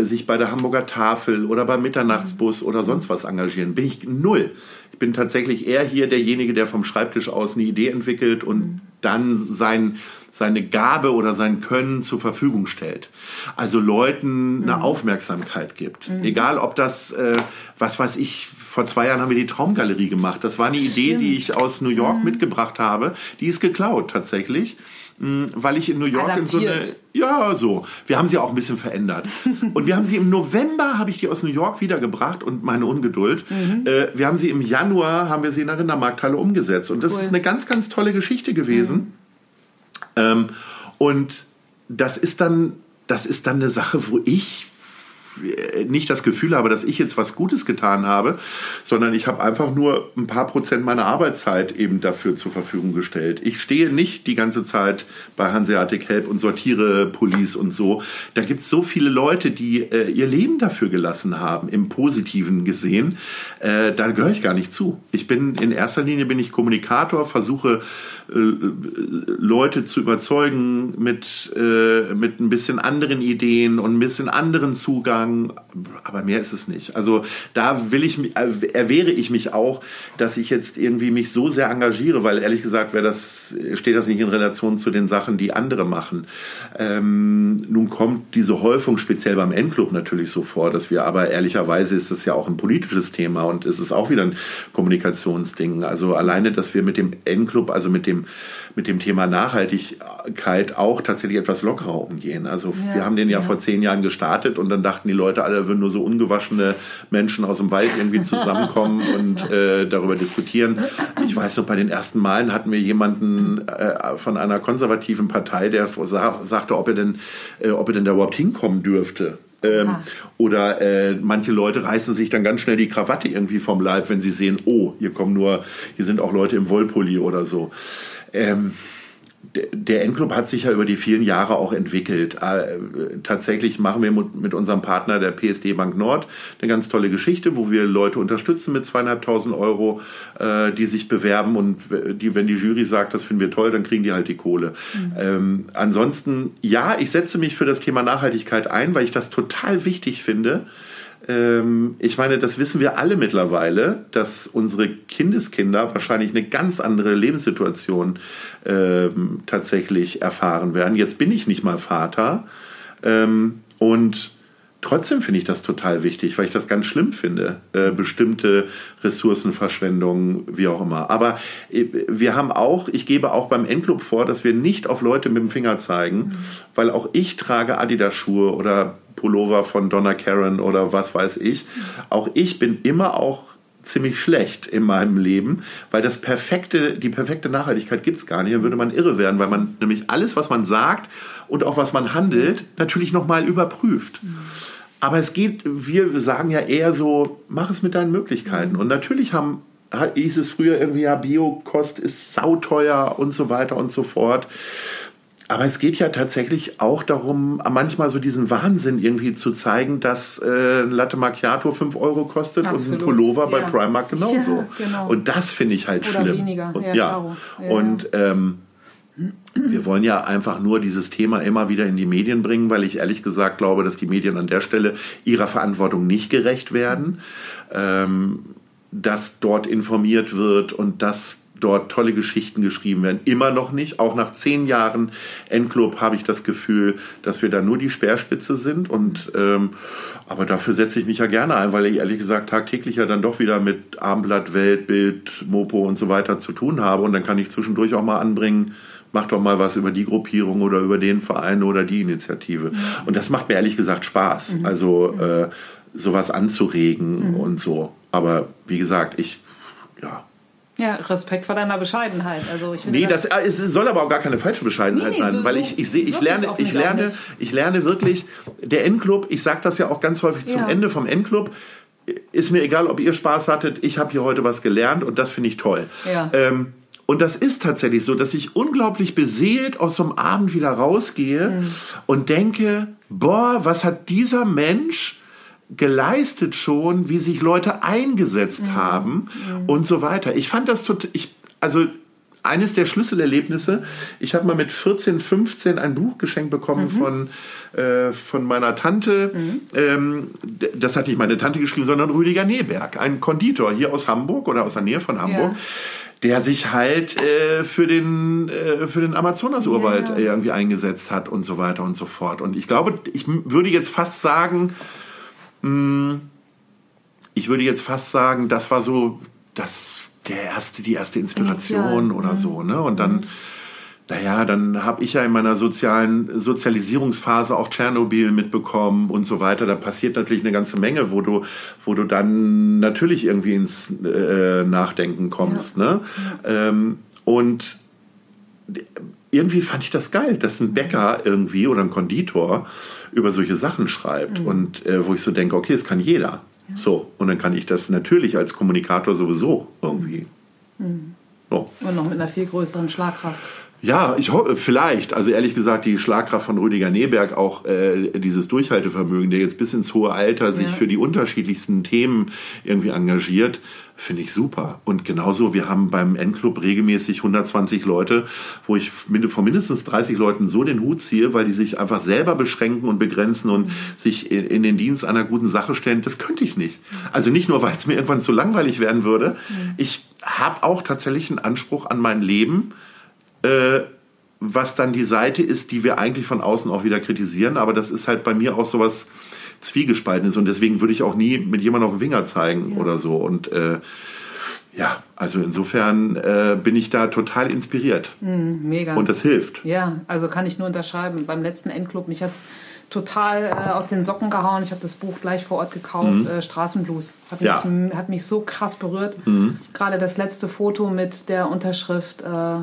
sich bei der Hamburger Tafel oder beim Mitternachtsbus oder sonst was engagieren. Bin ich null. Ich bin tatsächlich eher hier derjenige, der vom Schreibtisch aus eine Idee entwickelt und mhm. dann sein, seine Gabe oder sein Können zur Verfügung stellt. Also Leuten eine mhm. Aufmerksamkeit gibt. Mhm. Egal, ob das, äh, was weiß ich, vor zwei Jahren haben wir die Traumgalerie gemacht. Das war eine Idee, Stimmt. die ich aus New York mhm. mitgebracht habe. Die ist geklaut tatsächlich. Weil ich in New York Adaptiert. in so eine ja so wir haben sie auch ein bisschen verändert und wir haben sie im November habe ich die aus New York wiedergebracht und meine Ungeduld mhm. äh, wir haben sie im Januar haben wir sie in der Rindermarkthalle umgesetzt und das cool. ist eine ganz ganz tolle Geschichte gewesen mhm. ähm, und das ist dann das ist dann eine Sache wo ich nicht das Gefühl habe, dass ich jetzt was Gutes getan habe, sondern ich habe einfach nur ein paar Prozent meiner Arbeitszeit eben dafür zur Verfügung gestellt. Ich stehe nicht die ganze Zeit bei Hanseatic Help und sortiere Police und so. Da gibt es so viele Leute, die äh, ihr Leben dafür gelassen haben, im Positiven gesehen. Äh, da gehöre ich gar nicht zu. Ich bin in erster Linie bin ich Kommunikator, versuche äh, Leute zu überzeugen mit, äh, mit ein bisschen anderen Ideen und ein bisschen anderen Zugang. Aber mehr ist es nicht. Also da will ich, äh, erwehre ich mich auch, dass ich jetzt irgendwie mich so sehr engagiere, weil ehrlich gesagt das, steht das nicht in Relation zu den Sachen, die andere machen. Ähm, nun kommt diese Häufung speziell beim N-Club natürlich so vor, dass wir aber ehrlicherweise ist das ja auch ein politisches Thema und es ist auch wieder ein Kommunikationsding. Also alleine, dass wir mit dem N-Club, also mit dem dem, mit dem Thema Nachhaltigkeit auch tatsächlich etwas lockerer umgehen. Also ja, wir haben den ja, ja, vor zehn Jahren gestartet und dann dachten die Leute, alle würden nur so ungewaschene Menschen aus dem Wald irgendwie zusammenkommen und äh, darüber diskutieren. Ich weiß noch, bei den ersten Malen hatten wir jemanden äh, von einer konservativen Partei, der sagte, ob er denn, äh, ob er denn da überhaupt hinkommen dürfte. Ähm, oder äh, manche Leute reißen sich dann ganz schnell die Krawatte irgendwie vom Leib, wenn sie sehen, oh, hier kommen nur, hier sind auch Leute im Wollpulli oder so. Ähm, der Endclub hat sich ja über die vielen Jahre auch entwickelt. Äh, tatsächlich machen wir mit unserem Partner der PSD Bank Nord eine ganz tolle Geschichte, wo wir Leute unterstützen mit zweieinhalbtausend Euro, äh, die sich bewerben und die, wenn die Jury sagt, das finden wir toll, dann kriegen die halt die Kohle. Mhm. Ähm, ansonsten, ja, ich setze mich für das Thema Nachhaltigkeit ein, weil ich das total wichtig finde ähm, ich meine, das wissen wir alle mittlerweile, dass unsere Kindeskinder wahrscheinlich eine ganz andere Lebenssituation ähm, tatsächlich erfahren werden. Jetzt bin ich nicht mal Vater ähm, und trotzdem finde ich das total wichtig, weil ich das ganz schlimm finde, äh, bestimmte Ressourcenverschwendungen, wie auch immer. Aber äh, wir haben auch, ich gebe auch beim Endclub vor, dass wir nicht auf Leute mit dem Finger zeigen, mhm. weil auch ich trage Adidas-Schuhe oder Pullover von Donna Karen oder was weiß ich. Auch ich bin immer auch ziemlich schlecht in meinem Leben, weil das perfekte, die perfekte Nachhaltigkeit gibt es gar nicht. Dann würde man irre werden, weil man nämlich alles, was man sagt und auch was man handelt, natürlich nochmal überprüft. Aber es geht, wir sagen ja eher so, mach es mit deinen Möglichkeiten. Und natürlich haben, hieß es früher irgendwie, ja, Biokost ist sauteuer und so weiter und so fort. Aber es geht ja tatsächlich auch darum, manchmal so diesen Wahnsinn irgendwie zu zeigen, dass äh, Latte Macchiato 5 Euro kostet Absolut. und ein Pullover bei Ja. Primark genauso. Ja, genau. Und das finde ich halt Oder schlimm. weniger. Und, Ja. Ja, Und ähm, wir wollen ja einfach nur dieses Thema immer wieder in die Medien bringen, weil ich ehrlich gesagt glaube, dass die Medien an der Stelle ihrer Verantwortung nicht gerecht werden, ähm, dass dort informiert wird und dass dort tolle Geschichten geschrieben werden. Immer noch nicht. Auch nach zehn Jahren Endclub habe ich das Gefühl, dass wir da nur die Speerspitze sind. Und ähm, aber dafür setze ich mich ja gerne ein, weil ich ehrlich gesagt tagtäglich ja dann doch wieder mit Abendblatt, Welt, Bild, Mopo und so weiter zu tun habe. Und dann kann ich zwischendurch auch mal anbringen, mach doch mal was über die Gruppierung oder über den Verein oder die Initiative. Und das macht mir ehrlich gesagt Spaß. Also äh, sowas anzuregen und so. Aber wie gesagt, ich ja. Ja, Respekt vor deiner Bescheidenheit. Also ich finde Nee, das, äh, es soll aber auch gar keine falsche Bescheidenheit Nee, nee, sein, so- weil ich, ich sehe, ich lerne, ich lerne, ich lerne wirklich, der Endclub, ich sage das ja auch ganz häufig zum Ja. Ende vom Endclub, ist mir egal, ob ihr Spaß hattet, ich habe hier heute was gelernt und das finde ich toll. Ja. Ähm, und das ist tatsächlich so, dass ich unglaublich beseelt aus so einem Abend wieder rausgehe Mhm. und denke, boah, was hat dieser Mensch geleistet schon, wie sich Leute eingesetzt Mhm. haben und so weiter. Ich fand das total, ich, also eines der Schlüsselerlebnisse, ich habe mal mit 14, 15 ein Buch geschenkt bekommen von, äh, von meiner Tante. Ähm, d- das hat nicht meine Tante geschrieben, sondern Rüdiger Neberg, ein Konditor hier aus Hamburg oder aus der Nähe von Hamburg. Ja. Der sich halt äh, für den äh, für den Amazonas-Urwald Ja. äh, irgendwie eingesetzt hat und so weiter und so fort. Und ich glaube, ich würde jetzt fast sagen, ich würde jetzt fast sagen, das war so das der erste, die erste Inspiration Initial, oder so, ne? Und dann, naja, dann habe ich ja in meiner sozialen Sozialisierungsphase auch Tschernobyl mitbekommen und so weiter. Da passiert natürlich eine ganze Menge, wo du, wo du dann natürlich irgendwie ins äh, Nachdenken kommst, ne? Ähm, und irgendwie fand ich das geil, dass ein Bäcker irgendwie oder ein Konditor über solche Sachen schreibt und äh, wo ich so denke, okay, das kann jeder. So, und dann kann ich das natürlich als Kommunikator sowieso irgendwie. So. Und noch mit einer viel größeren Schlagkraft. Ja, ich hoffe, vielleicht. Also ehrlich gesagt, die Schlagkraft von Rüdiger Neberg, auch äh, dieses Durchhaltevermögen, der jetzt bis ins hohe Alter sich Ja. für die unterschiedlichsten Themen irgendwie engagiert, finde ich super. Und genauso, wir haben beim N-Club regelmäßig 120 Leute, wo ich von mindestens 30 Leuten so den Hut ziehe, weil die sich einfach selber beschränken und begrenzen und sich in, in den Dienst einer guten Sache stellen. Das könnte ich nicht. Also nicht nur, weil es mir irgendwann zu langweilig werden würde. Ich habe auch tatsächlich einen Anspruch an mein Leben, äh, was dann die Seite ist, die wir eigentlich von außen auch wieder kritisieren. Aber das ist halt bei mir auch sowas Zwiegespaltenes und deswegen würde ich auch nie mit jemandem auf den Finger zeigen oder so. Und äh, ja, also insofern äh, bin ich da total inspiriert Mega. und das hilft. Ja, also kann ich nur unterschreiben. Beim letzten Endclub, mich hat's total äh, aus den Socken gehauen. Ich habe das Buch gleich vor Ort gekauft, äh, Straßenblues. Hat mich, Ja. hat mich so krass berührt. Gerade das letzte Foto mit der Unterschrift äh,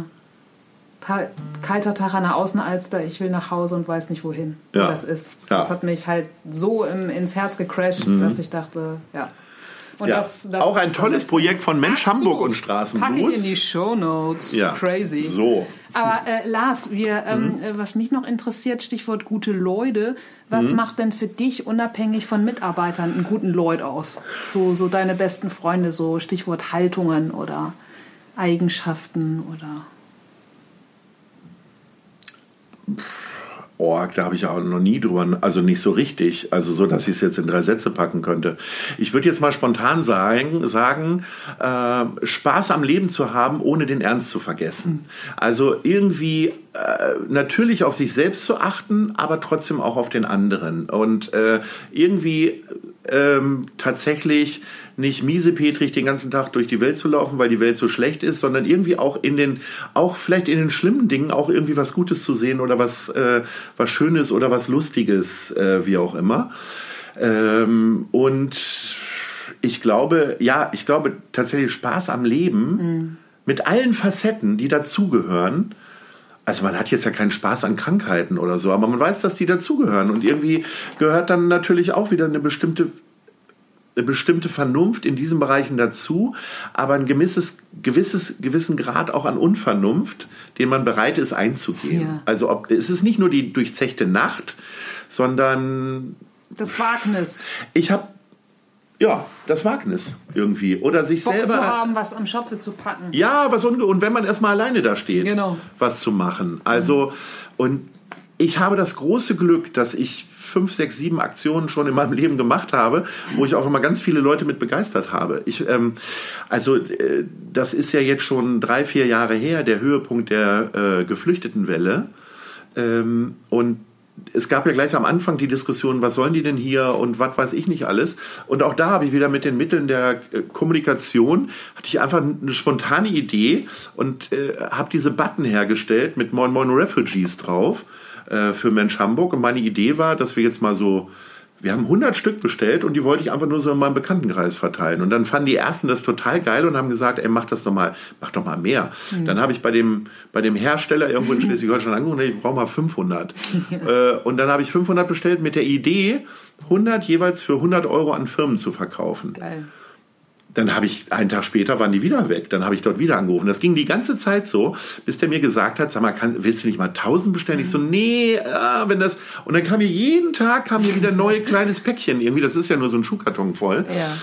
Kalter Tag an der Außenalster, ich will nach Hause und weiß nicht wohin. Ja. Das ist. Ja. Das hat mich halt so im, ins Herz gecrashed, dass ich dachte, ja. Und Ja. Auch ein tolles Projekt von Mensch Absolut. Hamburg und Straßenblues. Pack ich in die Shownotes. Ja, Crazy. So. Aber äh, Lars, wir, ähm, Mhm. äh, was mich noch interessiert, Stichwort gute Leute. Was Mhm. macht denn für dich unabhängig von Mitarbeitern einen guten Leut aus? So, so deine besten Freunde, so Stichwort Haltungen oder Eigenschaften oder. Oh, da habe ich auch noch nie drüber, also nicht so richtig, also so, dass ich es jetzt in drei Sätze packen könnte. Ich würde jetzt mal spontan sagen, sagen äh, Spaß am Leben zu haben, ohne den Ernst zu vergessen. Also irgendwie äh, natürlich auf sich selbst zu achten, aber trotzdem auch auf den anderen. Und äh, irgendwie ähm, tatsächlich nicht miesepetrig den ganzen Tag durch die Welt zu laufen, weil die Welt so schlecht ist, sondern irgendwie auch in den, auch vielleicht in den schlimmen Dingen auch irgendwie was Gutes zu sehen oder was, äh, was Schönes oder was Lustiges, äh, wie auch immer. Ähm, und ich glaube, ja, ich glaube tatsächlich Spaß am Leben mit allen Facetten, die dazugehören. Also man hat jetzt ja keinen Spaß an Krankheiten oder so, aber man weiß, dass die dazugehören. Und irgendwie gehört dann natürlich auch wieder eine bestimmte eine bestimmte Vernunft in diesen Bereichen dazu, aber ein gewisses, gewisses, gewissen Grad auch an Unvernunft, den man bereit ist einzugehen. Ja. Also ob, es ist nicht nur die durchzechte Nacht, sondern Das Wagnis. ich habe ja das Wagnis irgendwie oder sich Bock selber zu haben, was am Schopfe zu packen. ja, was und, und wenn man erstmal alleine da steht, Genau. was zu machen. Also, und ich habe das große Glück, dass ich fünf, sechs, sieben Aktionen schon in meinem Leben gemacht habe, wo ich auch immer ganz viele Leute mit begeistert habe. Ich, ähm, also, äh, das ist ja jetzt schon drei, vier Jahre her, der Höhepunkt der äh, Geflüchtetenwelle. Ähm, und es gab ja gleich am Anfang die Diskussion, was sollen die denn hier und was weiß ich nicht alles. Und auch da habe ich wieder mit den Mitteln der äh, Kommunikation, hatte ich einfach eine spontane Idee und äh, habe diese Button hergestellt mit Moin Moin Refugees drauf äh, für Mensch Hamburg. Und meine Idee war, dass wir jetzt mal so wir haben 100 Stück bestellt und die wollte ich einfach nur so in meinem Bekanntenkreis verteilen. Und dann fanden die ersten das total geil und haben gesagt, ey, mach das doch mal, mach doch mal mehr. Dann habe ich bei dem, bei dem Hersteller irgendwo in Schleswig-Holstein angerufen, ich brauche mal 500. äh, und dann habe ich 500 bestellt mit der Idee, 100 jeweils für 100 Euro an Firmen zu verkaufen. Geil. Dann habe ich, einen Tag später waren die wieder weg. Dann habe ich dort wieder angerufen. Das ging die ganze Zeit so, bis der mir gesagt hat, sag mal, kann, willst du nicht mal 1000 bestellen? Ich so, nee, äh, wenn das... Und dann kam mir jeden Tag, kam mir wieder ein neues kleines Päckchen. Irgendwie, das ist ja nur so ein Schuhkarton voll. Ja.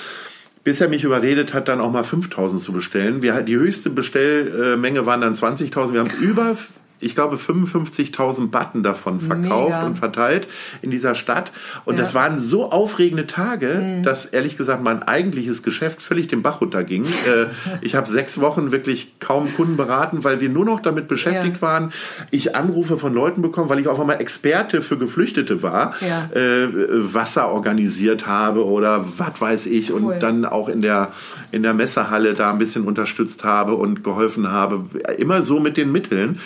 Bis er mich überredet hat, dann auch mal 5000 zu bestellen. Wir, die höchste Bestellmenge waren dann 20.000. Wir haben über, ich glaube, 55.000 Button davon verkauft Mega. und verteilt in dieser Stadt. Und Ja. das waren so aufregende Tage, dass ehrlich gesagt mein eigentliches Geschäft völlig den Bach runterging. äh, ich habe sechs Wochen wirklich kaum Kunden beraten, weil wir nur noch damit beschäftigt Ja. waren. Ich Anrufe von Leuten bekommen, weil ich auf einmal Experte für Geflüchtete war, Ja. äh, Wasser organisiert habe oder was weiß ich und Cool. dann auch in der, in der Messehalle da ein bisschen unterstützt habe und geholfen habe. Immer so mit den Mitteln.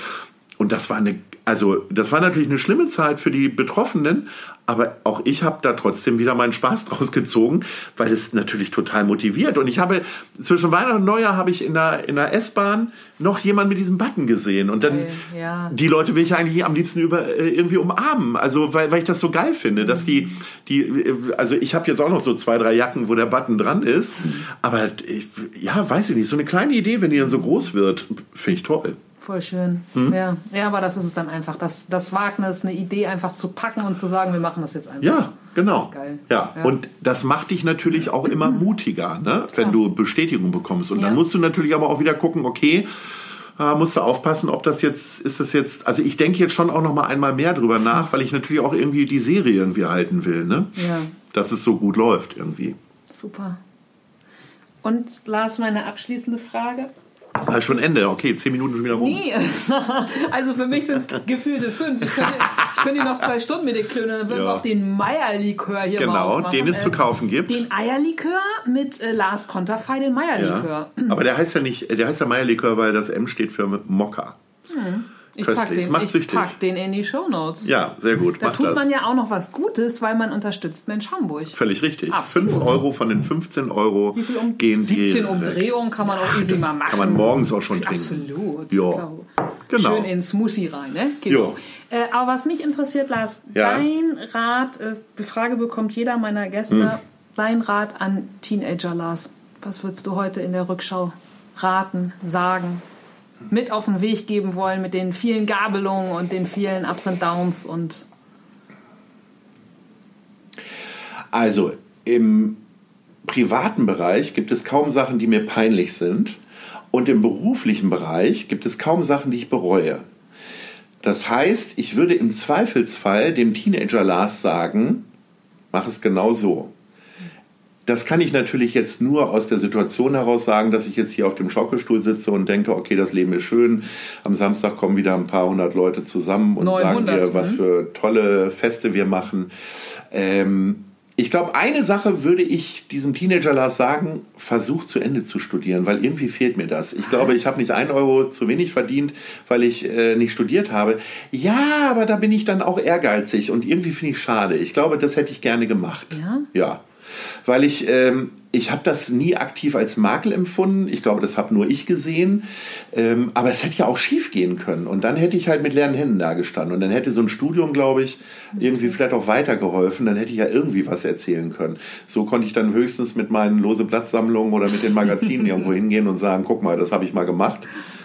Und das war eine, also das war natürlich eine schlimme Zeit für die Betroffenen, aber auch ich habe da trotzdem wieder meinen Spaß draus gezogen, weil es natürlich total motiviert. Und ich habe zwischen Weihnachten und Neujahr habe ich in der, in der S-Bahn noch jemanden mit diesem Button gesehen. Und dann, Ja. die Leute will ich eigentlich am liebsten über, äh, irgendwie umarmen. Also, weil, weil ich das so geil finde, dass die, die, äh, also ich habe jetzt auch noch so zwei, drei Jacken, wo der Button dran ist. Aber ich, ja, weiß ich nicht, so eine kleine Idee, wenn die dann so groß wird, finde ich toll. Voll schön. Hm? Ja. ja, aber das ist es dann einfach. Das, das Wagnis, eine Idee einfach zu packen und zu sagen, wir machen das jetzt einfach. Ja, genau. Geil. Ja. Ja. und das macht dich natürlich auch immer mutiger, ne? wenn du Bestätigung bekommst. Und dann Ja. musst du natürlich aber auch wieder gucken, okay, äh, musst du aufpassen, ob das jetzt, ist das jetzt, also ich denke jetzt schon auch noch mal einmal mehr drüber nach, weil ich natürlich auch irgendwie die Serie irgendwie halten will, ne? Ja. Dass es so gut läuft irgendwie. Super. Und Lars, meine abschließende Frage. Also schon Ende, okay, zehn Minuten schon wieder rum. Nee, also für mich sind es gefühlte fünf. Ich könnte, ich könnte noch zwei Stunden mit dir klönen, dann würden Ja. wir auch den Meierlikör hier mal Genau, den es zu Äh, kaufen gibt. Den Eierlikör mit äh, Lars Konterfei, den Meierlikör. ja. Aber der heißt ja nicht, der heißt ja Meierlikör, weil das M steht für Mokka. Ich pack Köstlich. Es den, macht ich pack den in die Shownotes. Ja, sehr gut. Da tut das. man ja auch noch was Gutes, weil man unterstützt Mensch Hamburg. Völlig richtig. Absolut. 5 Euro von den 15 Euro Wie viel um gehen 17 die Umdrehungen kann man auch easy mal machen. kann man morgens auch schon trinken. Absolut. Ja. Genau. Schön in Smoothie rein, ne? Genau. Äh, aber was mich interessiert, Lars, Ja. dein Rat, äh, die Frage bekommt jeder meiner Gäste, Hm. dein Rat an Teenager, Lars. Was würdest du heute in der Rückschau raten, sagen, mit auf den Weg geben wollen mit den vielen Gabelungen und den vielen Ups und Downs und Also im privaten Bereich gibt es kaum Sachen, die mir peinlich sind. Und im beruflichen Bereich gibt es kaum Sachen, die ich bereue. Das heißt, ich würde im Zweifelsfall dem Teenager Lars sagen, mach es genau so. Das kann ich natürlich jetzt nur aus der Situation heraus sagen, dass ich jetzt hier auf dem Schaukelstuhl sitze und denke, okay, das Leben ist schön. Am Samstag kommen wieder ein paar hundert Leute zusammen und 900, sagen dir, was mhm. für tolle Feste wir machen. Ähm, ich glaube, eine Sache würde ich diesem Teenager Lars sagen, versuch zu Ende zu studieren, weil irgendwie fehlt mir das. Ich glaube, ich habe nicht ein Euro zu wenig verdient, weil ich äh, nicht studiert habe. Ja, aber da bin ich dann auch ehrgeizig und irgendwie finde ich schade. Ich glaube, das hätte ich gerne gemacht. Ja? Ja. Weil ich, ähm, ich habe das nie aktiv als Makel empfunden. Ich glaube, das habe nur ich gesehen. Ähm, aber es hätte ja auch schief gehen können. Und dann hätte ich halt mit leeren Händen da gestanden. Und dann hätte so ein Studium, glaube ich, irgendwie vielleicht auch weitergeholfen. Dann hätte ich ja irgendwie was erzählen können. So konnte ich dann höchstens mit meinen lose Blattsammlungen oder mit den Magazinen irgendwo hingehen und sagen, guck mal, das habe ich mal gemacht.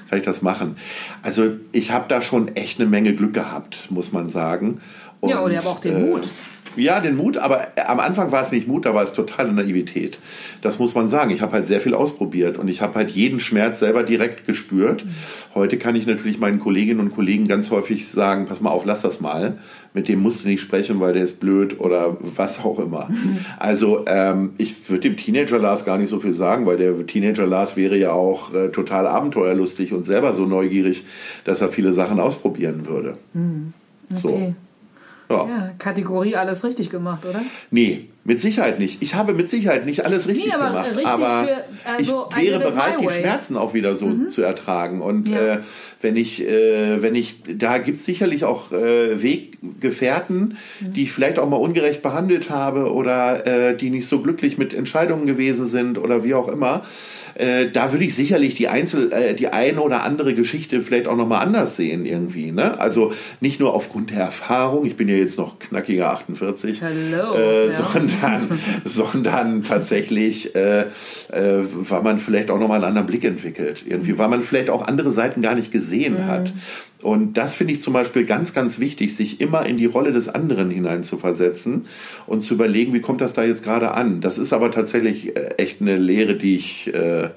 Kann ich das machen? Also ich habe da schon echt eine Menge Glück gehabt, muss man sagen. Und, ja, und ihr habt auch den äh, Mut ja, den Mut, aber am Anfang war es nicht Mut, da war es totale Naivität. Das muss man sagen. Ich habe halt sehr viel ausprobiert und ich habe halt jeden Schmerz selber direkt gespürt. Heute kann ich natürlich meinen Kolleginnen und Kollegen ganz häufig sagen, pass mal auf, lass das mal. Mit dem musst du nicht sprechen, weil der ist blöd oder was auch immer. Also ähm, ich würde dem Teenager Lars gar nicht so viel sagen, weil der Teenager Lars wäre ja auch äh, total abenteuerlustig und selber so neugierig, dass er viele Sachen ausprobieren würde. Mhm. Okay. So. Ja. ja. Kategorie alles richtig gemacht, oder? Nee, mit Sicherheit nicht. Ich habe mit Sicherheit nicht alles richtig nee, aber gemacht. Richtig aber für, also ich wäre bereit, die Schmerzen auch wieder so mhm. zu ertragen. Und ja. äh, wenn ich, äh, wenn ich, da gibt es sicherlich auch äh, Weggefährten, mhm. die ich vielleicht auch mal ungerecht behandelt habe oder äh, die nicht so glücklich mit Entscheidungen gewesen sind oder wie auch immer. Äh, da würde ich sicherlich die Einzel, äh, die eine oder andere Geschichte vielleicht auch nochmal anders sehen irgendwie. Ne? Also nicht nur aufgrund der Erfahrung, ich bin ja jetzt noch knackiger 48, Hello, äh, ja. sondern, sondern tatsächlich, äh, äh, weil man vielleicht auch nochmal einen anderen Blick entwickelt. Irgendwie, weil man vielleicht auch andere Seiten gar nicht gesehen mhm. hat. Und das finde ich zum Beispiel ganz, ganz wichtig, sich immer in die Rolle des anderen hinein zu versetzen und zu überlegen, wie kommt das da jetzt gerade an. Das ist aber tatsächlich äh, echt eine Lehre, die ich äh,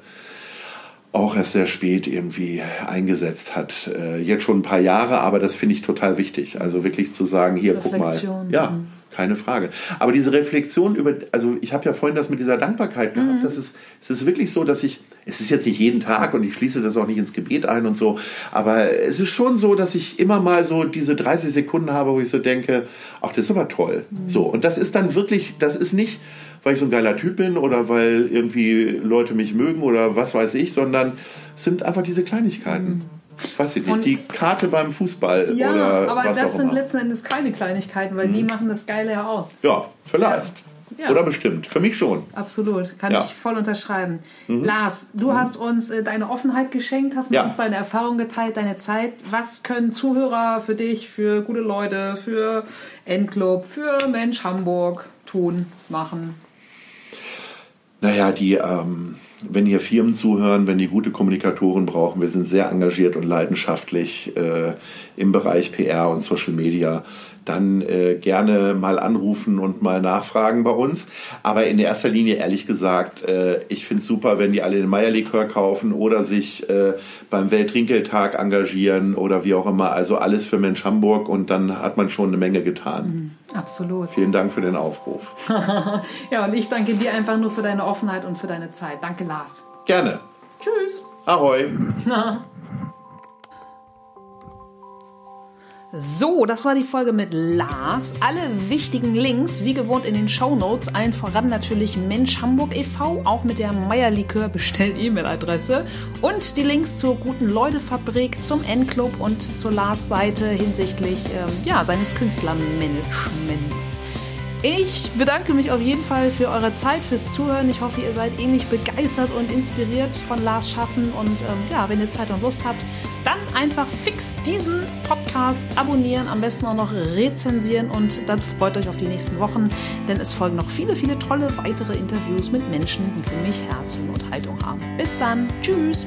auch erst sehr spät irgendwie eingesetzt hat. Äh, jetzt schon ein paar Jahre, aber das finde ich total wichtig. Also wirklich zu sagen, hier, guck mal. Ja. Mhm keine Frage. Aber diese Reflexion über, also ich habe ja vorhin das mit dieser Dankbarkeit gehabt. Mhm. Das ist, es ist wirklich so, dass ich, es ist jetzt nicht jeden Tag und ich schließe das auch nicht ins Gebet ein und so, aber es ist schon so, dass ich immer mal so diese 30 Sekunden habe, wo ich so denke, ach, das ist aber toll. Mhm. So. Und das ist dann wirklich, das ist nicht, weil ich so ein geiler Typ bin oder weil irgendwie Leute mich mögen oder was weiß ich, sondern es sind einfach diese Kleinigkeiten. Mhm weiß ich nicht, und die Karte beim Fußball ja, oder aber was das sind letzten Endes keine Kleinigkeiten, weil mhm. die machen das Geile ja aus. Ja, vielleicht. Ja. Oder bestimmt. Für mich schon. Absolut. Kann ja. ich voll unterschreiben. Mhm. Lars, du mhm. hast uns äh, deine Offenheit geschenkt, hast mit uns deine Erfahrung geteilt, deine Zeit. Was können Zuhörer für dich, für gute Leute, für Endclub, für Mensch Hamburg tun, machen? Naja, die, ähm, wenn hier Firmen zuhören, wenn die gute Kommunikatoren brauchen, wir sind sehr engagiert und leidenschaftlich äh, im Bereich PR und Social Media, dann äh, gerne mal anrufen und mal nachfragen bei uns. Aber in erster Linie, ehrlich gesagt, äh, ich finde es super, wenn die alle den Meierlikör kaufen oder sich äh, beim Welttrinkgeldtag engagieren oder wie auch immer. Also alles für Mensch Hamburg und dann hat man schon eine Menge getan. Mhm. Absolut. Vielen Dank für den Aufruf. ja, und ich danke dir einfach nur für deine Offenheit und für deine Zeit. Danke, Lars. Gerne. Tschüss. Ahoi. So, das war die Folge mit Lars. Alle wichtigen Links, wie gewohnt, in den Show Notes. Allen voran natürlich Mensch Hamburg e.V., auch mit der Meierlikör bestellt E-Mail-Adresse. Und die Links zur Guten Leute-Fabrik, zum N-Club und zur Lars-Seite hinsichtlich ähm, ja, seines Künstlermanagements. Ich bedanke mich auf jeden Fall für eure Zeit, fürs Zuhören. Ich hoffe, ihr seid ähnlich begeistert und inspiriert von Lars Schaffen. Und ähm, ja, wenn ihr Zeit und Lust habt, dann einfach fix diesen Podcast abonnieren, am besten auch noch rezensieren und dann freut euch auf die nächsten Wochen, denn es folgen noch viele, viele tolle weitere Interviews mit Menschen, die für mich Herz und Haltung haben. Bis dann, tschüss!